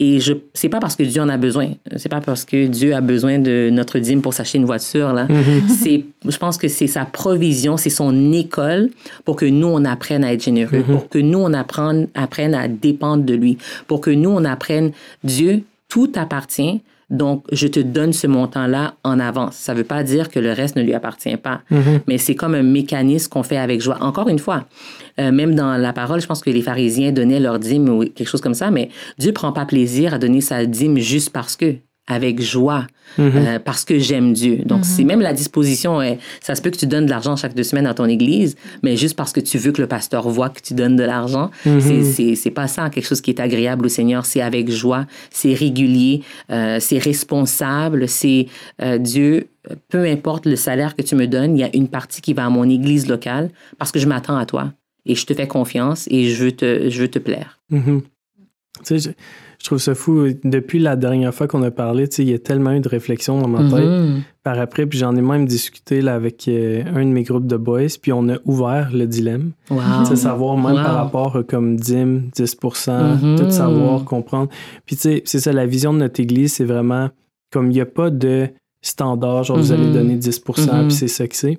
Et je, c'est pas parce que Dieu en a besoin. C'est pas parce que Dieu a besoin de notre dîme pour s'acheter une voiture, là. C'est, je pense que c'est sa provision, c'est son école pour que nous, on apprenne à être généreux, pour que nous, on apprenne, apprenne à dépendre de lui, pour que nous, on apprenne, Dieu, tout appartient. Donc, je te donne ce montant-là en avance. Ça ne veut pas dire que le reste ne lui appartient pas, mais c'est comme un mécanisme qu'on fait avec joie. Encore une fois, euh, même dans la parole, je pense que les pharisiens donnaient leur dîme ou quelque chose comme ça, mais Dieu prend pas plaisir à donner sa dîme juste parce que, avec joie, euh, parce que j'aime Dieu. Donc, c'est même la disposition. euh, ça se peut que tu donnes de l'argent chaque deux semaines à ton église, mais juste parce que tu veux que le pasteur voit que tu donnes de l'argent, c'est- c'est c'est pas ça quelque chose qui est agréable au Seigneur. C'est avec joie, c'est régulier, euh, c'est responsable, c'est euh, Dieu. Peu importe le salaire que tu me donnes, il y a une partie qui va à mon église locale parce que je m'attends à toi et je te fais confiance et je veux te, je veux te plaire. Mhm. Tu sais, je, trouve ça fou. Depuis la dernière fois qu'on a parlé, il y a tellement eu de réflexions dans ma tête. Mhm. Par après, puis j'en ai même discuté là, avec euh, un de mes groupes de boys, puis on a ouvert le dilemme. Wow. Savoir même Wow. par rapport euh, comme dîme, 10 Mhm. tout savoir, comprendre. Puis tu sais, c'est ça, la vision de notre église, c'est vraiment comme il n'y a pas de standard, genre vous Mhm. allez donner 10 Mhm. puis c'est ça que c'est.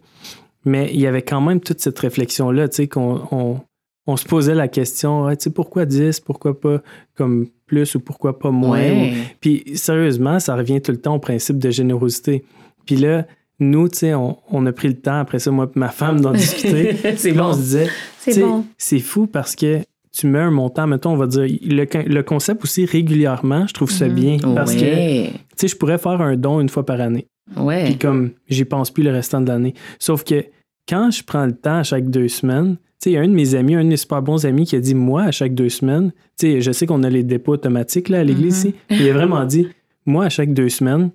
Mais il y avait quand même toute cette réflexion-là, tu sais, qu'on on, on se posait la question, Ouais, tu sais, pourquoi 10, pourquoi pas comme plus ou pourquoi pas moins. Ouais. Puis sérieusement, ça revient tout le temps au principe de générosité. Puis là, nous, tu sais, on, on a pris le temps, après ça, moi et ma femme, d'en <laughs> discuter. c'est là, on bon. se disait, C'est bon. c'est fou parce que tu mets un montant, mettons, on va dire, le, le concept aussi régulièrement, je trouve ça Mhm. bien. Parce que, tu sais, je pourrais faire un don une fois par année. Ouais. Puis comme, j'y pense plus le restant de l'année. Sauf que quand je prends le temps à chaque deux semaines, il y a un de mes amis, un de mes super bons amis qui a dit, moi, à chaque deux semaines, tu sais, je sais qu'on a les dépôts automatiques là, à l'église ici, il a vraiment dit, moi, à chaque deux semaines,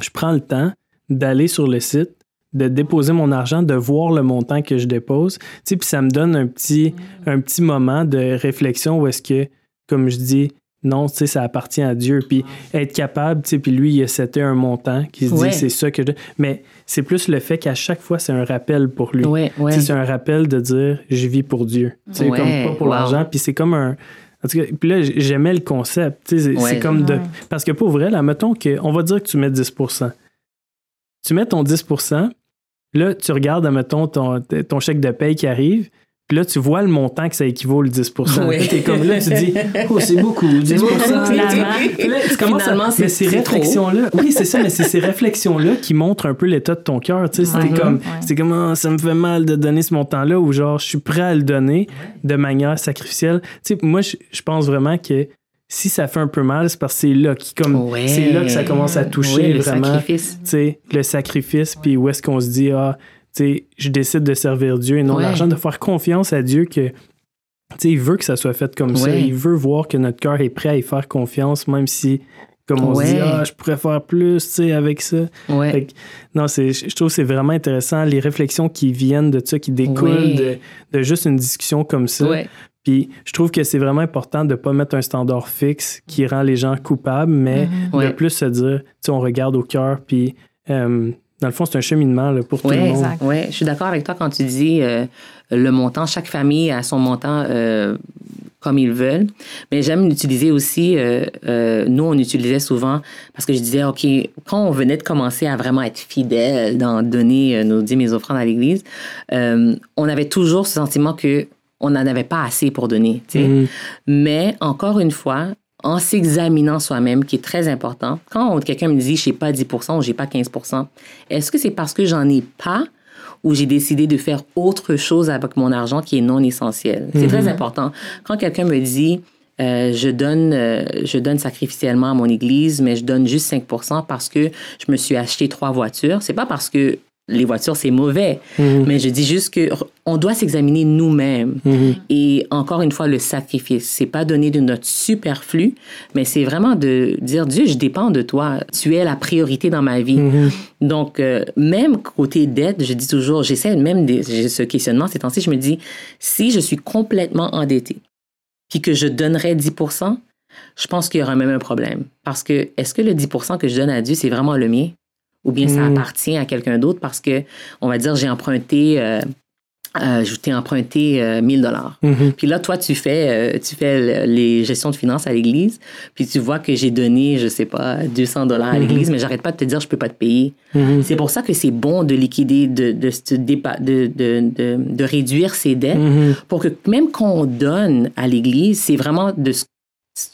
je prends le temps d'aller sur le site, de déposer mon argent, de voir le montant que je dépose. Tu sais, puis ça me donne un petit, un petit moment de réflexion où est-ce que, comme je dis, non, tu sais, ça appartient à Dieu. Puis être capable, tu sais, puis lui, il c'était un montant qui se dit, c'est ça que je... Mais c'est plus le fait qu'à chaque fois, c'est un rappel pour lui. Ouais, ouais. C'est un rappel de dire, je vis pour Dieu. Tu sais, comme pas pour l'argent. Puis c'est comme un... En tout cas, puis là, j'aimais le concept. Tu sais, c'est comme de... Parce que pour vrai, là, mettons qu'on va dire que tu mets 10% Tu mets ton 10% Là, tu regardes, mettons, ton, ton chèque de paye qui arrive, puis là, tu vois le montant que ça équivaut le 10 oui. T'es comme là, tu dis, <laughs> oh, c'est beaucoup, 10 <laughs> Finalement, mais ces réflexions-là, oui, c'est ça, mais c'est ces réflexions-là qui montrent un peu l'état de ton cœur. Tu sais, c'était comme, c'est comme, oh, ça me fait mal de donner ce montant-là, ou genre, je suis prêt à le donner de manière sacrificielle. Tu sais, moi, je, pense vraiment que si ça fait un peu mal, c'est parce que c'est là qui comme c'est là que ça commence à toucher le vraiment sacrifice. Tu sais, le sacrifice puis où est-ce qu'on se dit ah je décide de servir Dieu et non l'argent, de faire confiance à Dieu que il veut que ça soit fait comme ça. Il veut voir que notre cœur est prêt à y faire confiance, même si, comme on se dit, ah, je pourrais faire plus avec ça. non, je trouve que c'est vraiment intéressant, les réflexions qui viennent de ça, qui découlent de, juste une discussion comme ça. Puis je trouve que c'est vraiment important de ne pas mettre un standard fixe qui rend les gens coupables, mais mm-hmm. de plus se dire, on regarde au cœur, puis euh, dans le fond, c'est un cheminement pour tout le monde. Oui, je suis d'accord avec toi quand tu dis euh, le montant. Chaque famille a son montant euh, comme ils veulent. Mais j'aime l'utiliser aussi. Euh, nous, on utilisait souvent parce que je disais, OK, quand on venait de commencer à vraiment être fidèle dans donner nos dîmes et offrandes à l'Église, on avait toujours ce sentiment que on n'en avait pas assez pour donner. Mm-hmm. Mais encore une fois, en s'examinant soi-même, qui est très important. Quand quelqu'un me dit, je n'ai pas 10 ou j'ai pas 15% est-ce que c'est parce que j'en ai pas ou j'ai décidé de faire autre chose avec mon argent qui est non essentiel? C'est très mhm. important. Quand quelqu'un me dit, euh, je donne euh, je donne sacrificiellement à mon église, mais je donne juste 5% parce que je me suis acheté trois voitures. C'est pas parce que les voitures, c'est mauvais. Mhm. Mais je dis juste que on doit s'examiner nous-mêmes. Mhm. Et encore une fois, le sacrifice, c'est pas donner de notre superflu, mais c'est vraiment de dire Dieu, je dépends de toi. Tu es la priorité dans ma vie. Mhm. Donc, euh, même côté dette, je dis toujours, j'essaie même de, ce questionnement ces temps-ci, je me dis, si je suis complètement endetté, puis que je donnerais 10 je pense qu'il y aura même un problème. Parce que, est-ce que le 10 que je donne à Dieu, c'est vraiment le mien? Ou bien ça mm. appartient à quelqu'un d'autre parce que, on va dire, j'ai emprunté, euh, euh, je t'ai emprunté 1000 euh, dollars. Mm-hmm. Puis là, toi, tu fais, tu fais les gestions de finances à l'église, puis tu vois que j'ai donné, je sais pas, 200 dollars à mm-hmm. l'église, mais j'arrête pas de te dire, je peux pas te payer. Mm-hmm. C'est pour ça que c'est bon de liquider, de, de, de, de, de réduire ses dettes, pour que même quand on donne à l'église, c'est vraiment de ce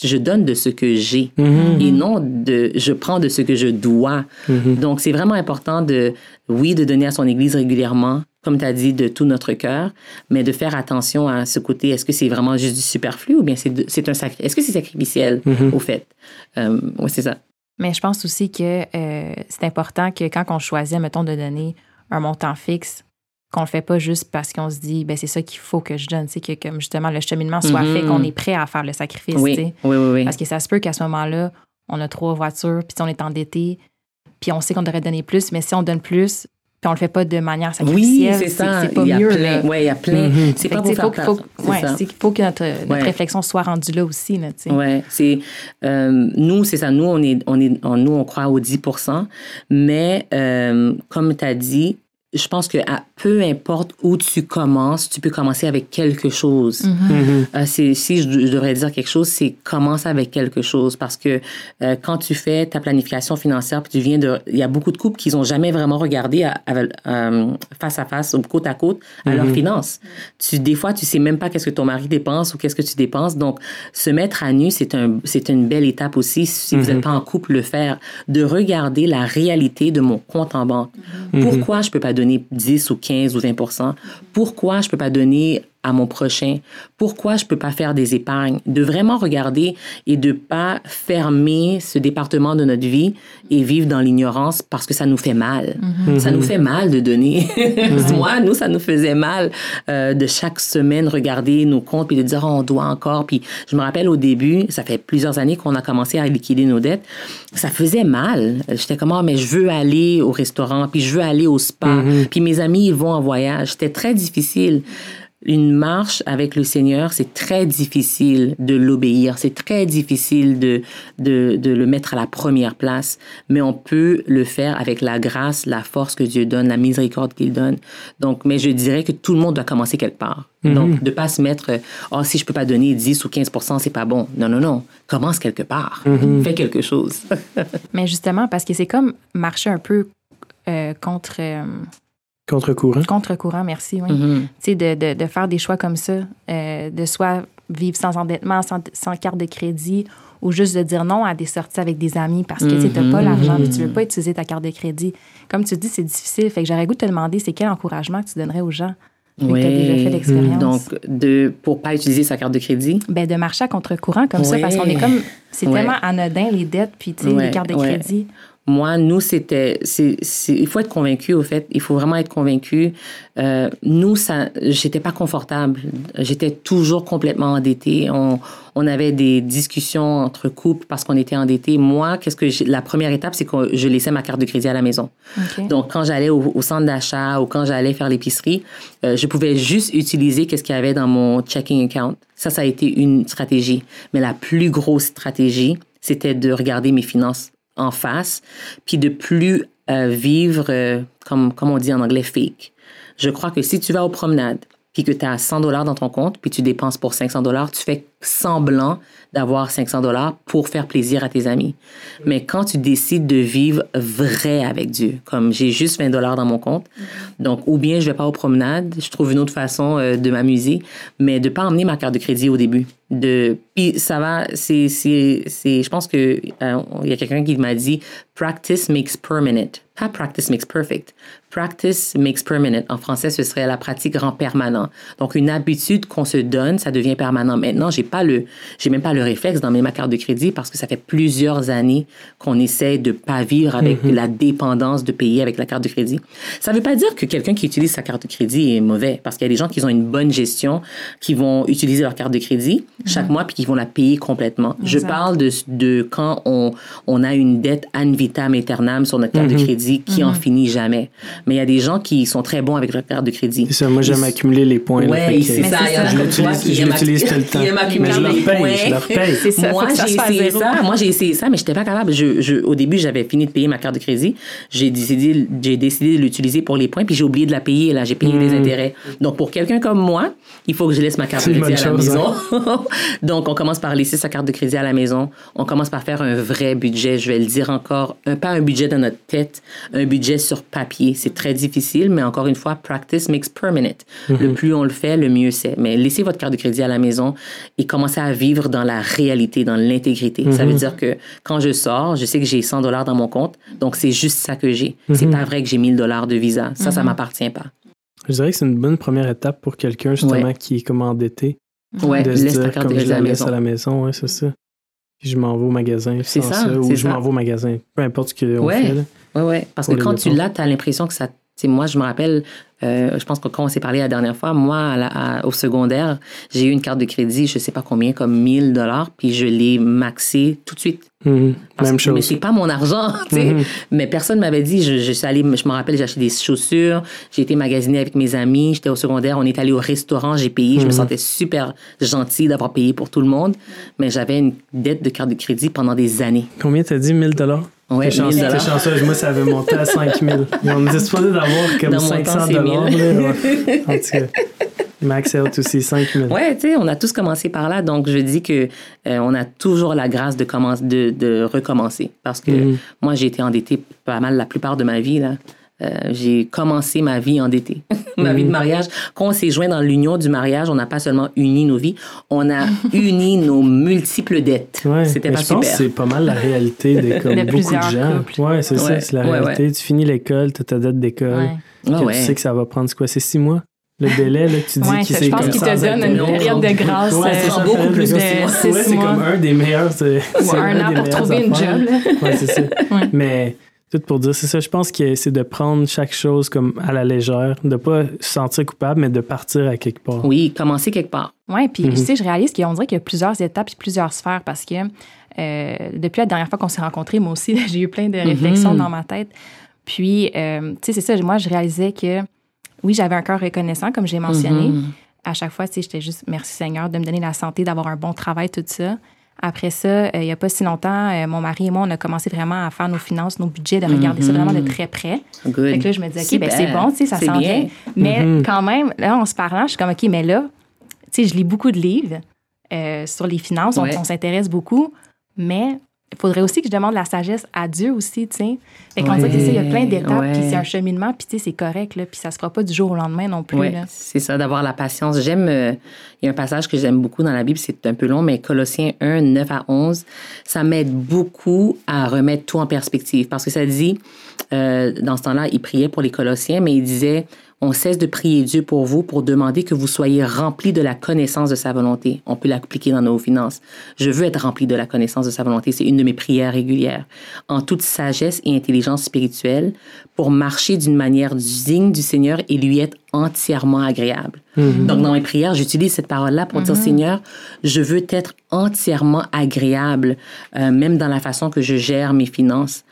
je donne de ce que j'ai mhm. et non de je prends de ce que je dois. Mhm. Donc, c'est vraiment important de, oui, de donner à son Église régulièrement, comme tu as dit, de tout notre cœur, mais de faire attention à ce côté. Est-ce que c'est vraiment juste du superflu ou bien c'est un sacrifice? Est-ce que c'est sacrificiel, mhm. au fait? Euh, oui, c'est ça. Mais je pense aussi que euh, c'est important que quand on choisit, mettons, de donner un montant fixe, qu'on le fait pas juste parce qu'on se dit ben c'est ça qu'il faut que je donne, c'est que comme justement le cheminement soit fait, qu'on mhm. est prêt à faire le sacrifice. Oui. Oui, oui, Parce que ça se peut qu'à ce moment-là, on a trois voitures, puis on est endetté, puis on sait qu'on devrait donner plus, mais si on donne plus, puis on le fait pas de manière sacrificielle, oui, c'est ça. C'est pas mieux. Oui, il y a plein. C'est pas pour faire faut, Il faut que notre, réflexion soit rendue là aussi. Oui, c'est... Euh, nous, c'est ça. Nous, on est, on est, nous, on croit aux 10% mais euh, comme tu as dit, je pense que à, peu importe où tu commences, tu peux commencer avec quelque chose. Mm-hmm. Mm-hmm. Euh, c'est, si je, devrais dire quelque chose, c'est commence avec quelque chose parce que euh, quand tu fais ta planification financière, puis tu viens de, il y a beaucoup de couples qui n'ont jamais vraiment regardé euh, face à face, côte à côte, à leurs mm-hmm. finances. Tu, des fois, tu sais même pas qu'est-ce que ton mari dépense ou qu'est-ce que tu dépenses. Donc, se mettre à nu, c'est un, c'est une belle étape aussi si vous n'êtes pas en couple, le faire, de regarder la réalité de mon compte en banque. Pourquoi je peux pas donner 10 ou 15 ou 20% Pourquoi je peux pas donner à mon prochain? Pourquoi je peux pas faire des épargnes? De vraiment regarder et de pas fermer ce département de notre vie et vivre dans l'ignorance parce que ça nous fait mal. Mhm. Ça nous fait mal de donner. Mhm. <laughs> Moi, nous, ça nous faisait mal euh, de chaque semaine regarder nos comptes puis de dire, oh, on doit encore. Puis je me rappelle au début, ça fait plusieurs années qu'on a commencé à liquider nos dettes. Ça faisait mal. J'étais comme, oh, mais je veux aller au restaurant, puis je veux aller au spa, Mhm. puis mes amis, ils vont en voyage. C'était très difficile. Une marche avec le Seigneur, c'est très difficile de l'obéir. C'est très difficile de, de, de le mettre à la première place. Mais on peut le faire avec la grâce, la force que Dieu donne, la miséricorde qu'il donne. Donc, mais je dirais que tout le monde doit commencer quelque part. Donc, de pas se mettre, oh, si je peux pas donner 10 ou 15% c'est pas bon. Non, non, non. Commence quelque part. Fais quelque chose. <laughs> Mais justement, parce que c'est comme marcher un peu euh, contre, euh, Contre-courant. contre-courant, merci, oui. Mhm. Tu sais, de, de, de faire des choix comme ça, euh, de soit vivre sans endettement, sans, sans carte de crédit, ou juste de dire non à des sorties avec des amis parce que tu n'as pas Mhm. l'argent, mais tu veux pas utiliser ta carte de crédit. Comme tu dis, c'est difficile. Fait que j'aurais goût de te demander, c'est quel encouragement que tu donnerais aux gens vu que tu as déjà fait l'expérience? Donc, de, pour pas utiliser sa carte de crédit? Ben, de marcher à contre-courant comme ça, parce qu'on est comme. C'est tellement anodin, les dettes, puis tu sais, les cartes de crédit. Moi, nous, c'était, c'est, il faut être convaincu, au fait. Il faut vraiment être convaincu. Euh, nous, ça, j'étais pas confortable. J'étais toujours complètement endettée. On, on avait des discussions entre couples parce qu'on était endettés. Moi, qu'est-ce que la première étape, c'est que je laissais ma carte de crédit à la maison. Donc, quand j'allais au, au centre d'achat ou quand j'allais faire l'épicerie, euh, je pouvais juste utiliser qu'est-ce qu'il y avait dans mon checking account. Ça, ça a été une stratégie. Mais la plus grosse stratégie, c'était de regarder mes finances en face, puis de plus euh, vivre, euh, comme, comme on dit en anglais, fake. Je crois que si tu vas aux promenades, puis que tu as 100 dollars dans ton compte, puis tu dépenses pour 500 dollars, tu fais semblant d'avoir 500 dollars pour faire plaisir à tes amis. Mais quand tu décides de vivre vrai avec Dieu, comme j'ai juste 20 dollars dans mon compte, donc ou bien je vais pas aux promenades, je trouve une autre façon euh, de m'amuser, mais de pas emmener ma carte de crédit au début. De puis ça va, c'est c'est je pense que euh, il y a quelqu'un qui m'a dit practice makes permanent, pas practice makes perfect. Practice makes permanent. En français, ce serait la pratique rend permanent. Donc, une habitude qu'on se donne, ça devient permanent. Maintenant, j'ai pas le, j'ai même pas le réflexe d'emmener ma carte de crédit parce que ça fait plusieurs années qu'on essaie de pas vivre avec la dépendance de payer avec la carte de crédit. Ça veut pas dire que quelqu'un qui utilise sa carte de crédit est mauvais parce qu'il y a des gens qui ont une bonne gestion, qui vont utiliser leur carte de crédit chaque mois puis qui vont la payer complètement. Je parle de, de quand on, on a une dette an vitam aeternam sur notre carte de crédit qui en finit jamais. Mais il y a des gens qui sont très bons avec leur carte de crédit. C'est ça, moi j'aime accumuler les points. que c'est ça. Il y en a comme toi qui aiment qui Mais je accumuler leur les paye, je leur paye. C'est ça, moi, j'ai essayé ça. Moi, j'ai essayé ça, mais j'étais pas capable. Je, je, au début, j'avais fini de payer ma carte de crédit. J'ai décidé, j'ai décidé de l'utiliser pour les points, puis j'ai oublié de la payer. Là, j'ai payé des intérêts. Donc, pour quelqu'un comme moi, il faut que je laisse ma carte de crédit à la chose, maison. <laughs> Donc, on commence par laisser sa carte de crédit à la maison. On commence par faire un vrai budget. Je vais le dire encore, un, pas un budget dans notre tête, un budget sur papier. C'est très difficile, mais encore une fois, practice makes permanent. Le plus on le fait, le mieux c'est. Mais laissez votre carte de crédit à la maison et commencez à vivre dans la réalité, dans l'intégrité. Ça veut dire que quand je sors, je sais que j'ai 100 dollars dans mon compte, donc c'est juste ça que j'ai. C'est pas vrai que j'ai 1000 dollars de visa. Ça, ça m'appartient pas. Je dirais que c'est une bonne première étape pour quelqu'un justement Ouais. qui est comme endetté. Ouais, de se laisse ta dire comme je la la laisse à la maison, ouais, c'est ça. Puis je m'en vais au magasin C'est ça, ça, ou je m'en vais au magasin. Peu importe ce qu'on Ouais. fait. là. Oui, oui. Parce que quand tu l'as, tu as l'impression que ça. Tu sais, moi, je me rappelle, euh, je pense que quand on s'est parlé la dernière fois, moi, à la- à- au secondaire, j'ai eu une carte de crédit, je sais pas combien, comme 1000 dollars, puis je l'ai maxé tout de suite. Mhm. Parce Même que- Mais chose. c'est pas mon argent. <laughs> Mhm. Mais personne m'avait dit, je, je suis allée, je me rappelle, j'ai acheté des chaussures, j'ai été magasiner avec mes amis, j'étais au secondaire, on est allé au restaurant, j'ai payé, Mhm. je me sentais super gentille d'avoir payé pour tout le monde, mais j'avais une dette de carte de crédit pendant des années. Combien t'as dit 1000 dollars? Ouais, T'es chanceux, 1000 t'es chanceuse. Moi, ça avait monté à 5000. <laughs> On était supposé d'avoir comme Dans mon 500 temps, c'est dollars. 1000. là, ouais. En tout cas, max out aussi, 5000. Ouais, tu sais, on a tous commencé par là, donc je dis que euh, on a toujours la grâce de, de, de recommencer. Parce que Mhm. moi, j'ai été endettée pas mal la plupart de ma vie, là. Euh, j'ai commencé ma vie endettée. <laughs> ma Mhm. vie de mariage. Quand on s'est joint dans l'union du mariage, on n'a pas seulement uni nos vies, on a <laughs> uni nos multiples dettes. Ouais, C'était pas je pense que super. c'est pas mal la réalité de, <laughs> comme De beaucoup de gens. couples. Ouais, c'est ça, c'est la ouais, réalité. Tu finis l'école, tu as ta dette d'école. Ouais. Ah. Tu sais que ça va prendre c'est quoi? C'est six mois? Le délai, là, tu dis ouais, qu'il Je pense qu'il te donne une période de grâce. Ouais, c'est euh, beaucoup plus de six mois. c'est comme un des meilleurs. C'est, Ou un an pour trouver une job. Ouais, c'est ça. Mais tout pour dire, c'est ça. Je pense que c'est de prendre chaque chose comme à la légère, de pas se sentir coupable, mais de partir à quelque part. Oui, commencer quelque part. Oui, puis Mhm. tu sais, je réalise qu'on dirait qu'il y a plusieurs étapes et plusieurs sphères parce que euh, depuis la dernière fois qu'on s'est rencontrés, moi aussi, <laughs> j'ai eu plein de réflexions Mhm. dans ma tête. Puis, euh, tu sais, c'est ça, moi, je réalisais que oui, j'avais un cœur reconnaissant, comme j'ai mentionné. Mhm. À chaque fois, tu sais, j'étais juste merci Seigneur de me donner la santé, d'avoir un bon travail, tout ça. Après ça, euh, il n'y a pas si longtemps, euh, mon mari et moi, on a commencé vraiment à faire nos finances, nos budgets, de regarder ça vraiment de très près. Good. Fait que là, je me disais, OK, ben, c'est bon, tu sais, ça C'est s'en bien. vient. Mais Mhm. quand même, là, en se parlant, je suis comme, OK, mais là, tu sais, je lis beaucoup de livres euh, sur les finances, on- Ouais. on, s'intéresse beaucoup, mais il faudrait aussi que je demande la sagesse à Dieu aussi, tu sais. Fait qu'on ça, il y a plein d'étapes, Ouais. puis c'est un cheminement, puis tu sais, c'est correct, là, puis ça se fera pas du jour au lendemain non plus, là. c'est ça, d'avoir la patience. J'aime, euh, il y a un passage que j'aime beaucoup dans la Bible, c'est un peu long, mais Colossiens 1, 9 à 11, ça m'aide beaucoup à remettre tout en perspective parce que ça dit, euh, dans ce temps-là, il priait pour les Colossiens, mais il disait, on cesse de prier Dieu pour vous pour demander que vous soyez remplis de la connaissance de sa volonté. On peut l'appliquer dans nos finances. Je veux être rempli de la connaissance de sa volonté. C'est une de mes prières régulières. En toute sagesse et intelligence spirituelle pour marcher d'une manière digne du Seigneur et lui être entièrement agréable. Donc, dans mes prières, j'utilise cette parole-là pour dire, Seigneur, je veux être entièrement agréable, euh, même dans la façon que je gère mes finances,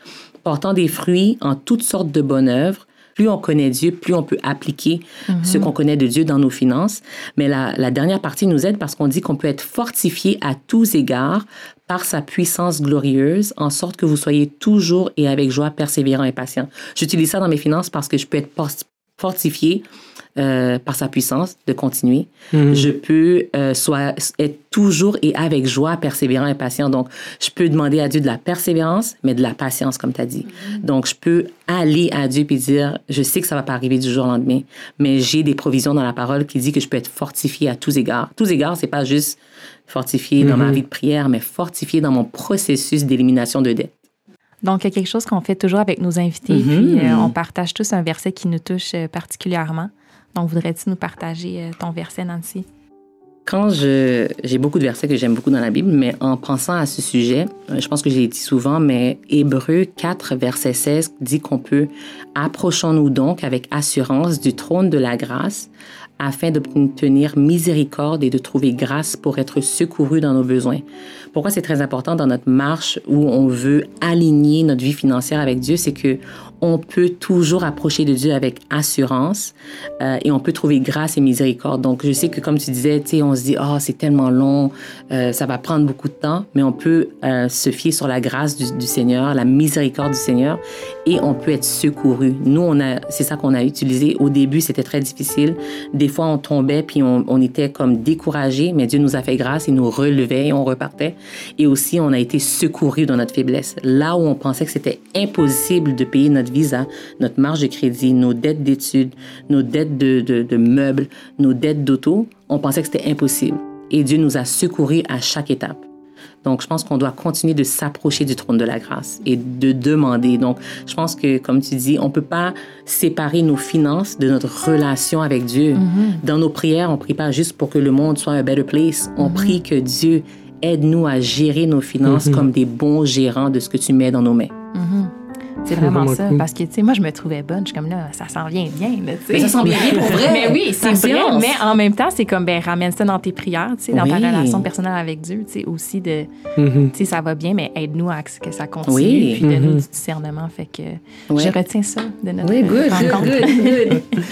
portant des fruits en toutes sortes de bonnes œuvres. Plus on connaît Dieu, plus on peut appliquer ce qu'on connaît de Dieu dans nos finances. Mais la, la dernière partie nous aide parce qu'on dit qu'on peut être fortifié à tous égards par sa puissance glorieuse, en sorte que vous soyez toujours et avec joie persévérant et patient. J'utilise ça dans mes finances parce que je peux être fortifié euh, par sa puissance de continuer. Je peux euh, soit être toujours et avec joie, persévérant et patient. Donc, je peux demander à Dieu de la persévérance, mais de la patience, comme tu as dit. Donc, je peux aller à Dieu et dire, je sais que ça va pas arriver du jour au lendemain, mais j'ai des provisions dans la parole qui dit que je peux être fortifié à tous égards. Tous égards, c'est pas juste fortifié dans ma vie de prière, mais fortifié dans mon processus d'élimination de dettes. Donc, il y a quelque chose qu'on fait toujours avec nos invités, Mhm. puis euh, on partage tous un verset qui nous touche particulièrement. Donc, voudrais-tu nous partager euh, ton verset, Nancy? Quand je, j'ai beaucoup de versets que j'aime beaucoup dans la Bible, mais en pensant à ce sujet, euh, je pense que je l'ai dit souvent, mais Hébreu 4, verset 16 dit qu'on peut approchons-nous donc avec assurance du trône de la grâce afin d'obtenir miséricorde et de trouver grâce pour être secouru dans nos besoins. Pourquoi c'est très important dans notre marche où on veut aligner notre vie financière avec Dieu, c'est que on peut toujours approcher de Dieu avec assurance euh, et on peut trouver grâce et miséricorde. Donc, je sais que comme tu disais, tu on se dit, oh, c'est tellement long, euh, ça va prendre beaucoup de temps, mais on peut euh, se fier sur la grâce du Seigneur, la miséricorde du Seigneur, et on peut être secouru. Nous, on a, c'est ça qu'on a utilisé. Au début, c'était très difficile. Des fois, on tombait puis on, on était comme découragé, mais Dieu nous a fait grâce, il nous relevait et on repartait. Et aussi, on a été secouru dans notre faiblesse. Là où on pensait que c'était impossible de payer notre visa, notre marge de crédit, nos dettes d'études, nos dettes de, de, de meubles, nos dettes d'auto, on pensait que c'était impossible. Et Dieu nous a secourus à chaque étape. Donc, je pense qu'on doit continuer de s'approcher du trône de la grâce et de demander. Donc, je pense que, comme tu dis, on peut pas séparer nos finances de notre relation avec Dieu. Dans nos prières, on prie pas juste pour que le monde soit un better place. On prie que Dieu aide-nous à gérer nos finances comme des bons gérants de ce que tu mets dans nos mains. C'est <laughs> vraiment ça. cool. Parce que, tu sais, moi, je me trouvais bonne. Je suis comme là, ça s'en vient bien, là. Mais ça sent bien bien pour vrai. Mais oui, c'est vrai. Mais en même temps, c'est comme, ben, ramène ça dans tes prières, tu sais, dans ta Oui. relation personnelle avec Dieu, tu sais, aussi de, Mhm. tu sais, ça va bien, mais aide-nous à ce que ça continue, Oui. puis donne-nous Mhm. du discernement. Fait que Ouais. je retiens ça de notre Oui, good, rencontre. good, good, good. <laughs>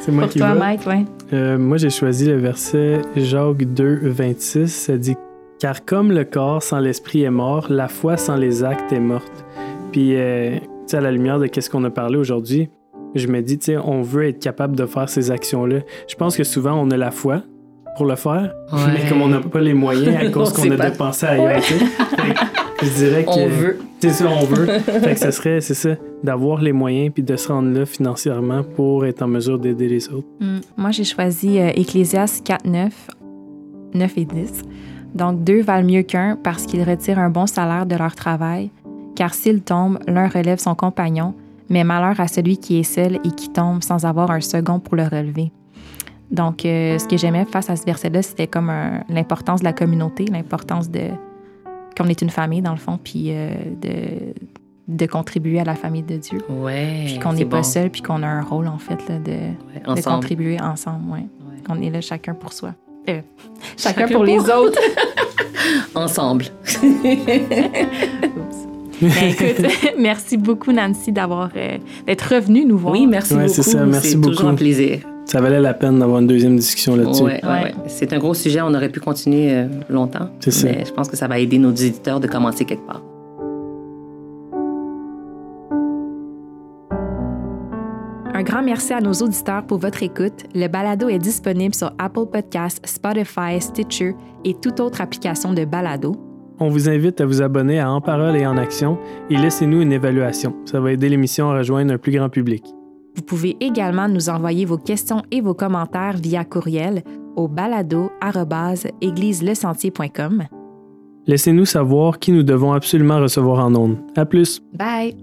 C'est moi Pour qui toi, va. Mike, ouais. Euh, moi, j'ai choisi le verset Jacques 2, 26. Ça dit Car comme le corps sans l'esprit est mort, la foi sans les actes est morte. Puis, euh, tu sais, à la lumière de qu'est-ce qu'on a parlé aujourd'hui, je me dis, tu sais, on veut être capable de faire ces actions-là. Je pense que souvent, on a la foi pour le faire, Ouais. <laughs> mais comme on n'a pas les moyens à cause <laughs> On qu'on a pas. dépensé ailleurs, Je dirais que. On veut. C'est ça, on veut. <laughs> fait que ce serait, c'est ça, d'avoir les moyens puis de se rendre là financièrement pour être en mesure d'aider les autres. Mm. Moi, j'ai choisi euh, Ecclésias 4, 9, 9 et 10. Donc, deux valent mieux qu'un parce qu'ils retirent un bon salaire de leur travail, car s'ils tombent, l'un relève son compagnon, mais malheur à celui qui est seul et qui tombe sans avoir un second pour le relever. Donc, euh, ce que j'aimais face à ce verset-là, c'était comme l'importance de la communauté, l'importance de qu'on est une famille, dans le fond, puis euh, de, de contribuer à la famille de Dieu. Ouais. Puis qu'on n'est pas seul, puis qu'on a un rôle, en fait, là, de, de contribuer ensemble. Ouais. Qu'on est là chacun pour soi. Euh, chacun, pour, les <laughs> autres. ensemble. <laughs> Ben, <laughs> écoute, <laughs> merci beaucoup, Nancy, d'avoir euh, d'être revenue nous voir. Oui, merci beaucoup. C'est ça, merci beaucoup. toujours un plaisir. Ça valait la peine d'avoir une deuxième discussion là-dessus. Oui, ouais. C'est un gros sujet. On aurait pu continuer euh, longtemps. C'est ça. Mais je pense que ça va aider nos éditeurs de commencer quelque part. Un grand merci à nos auditeurs pour votre écoute. Le balado est disponible sur Apple Podcasts, Spotify, Stitcher et toute autre application de balado. On vous invite à vous abonner à En Parole et en Action et laissez-nous une évaluation. Ça va aider l'émission à rejoindre un plus grand public. Vous pouvez également nous envoyer vos questions et vos commentaires via courriel au balado@égliselesentier.com. Laissez-nous savoir qui nous devons absolument recevoir en ondes. À plus. Bye.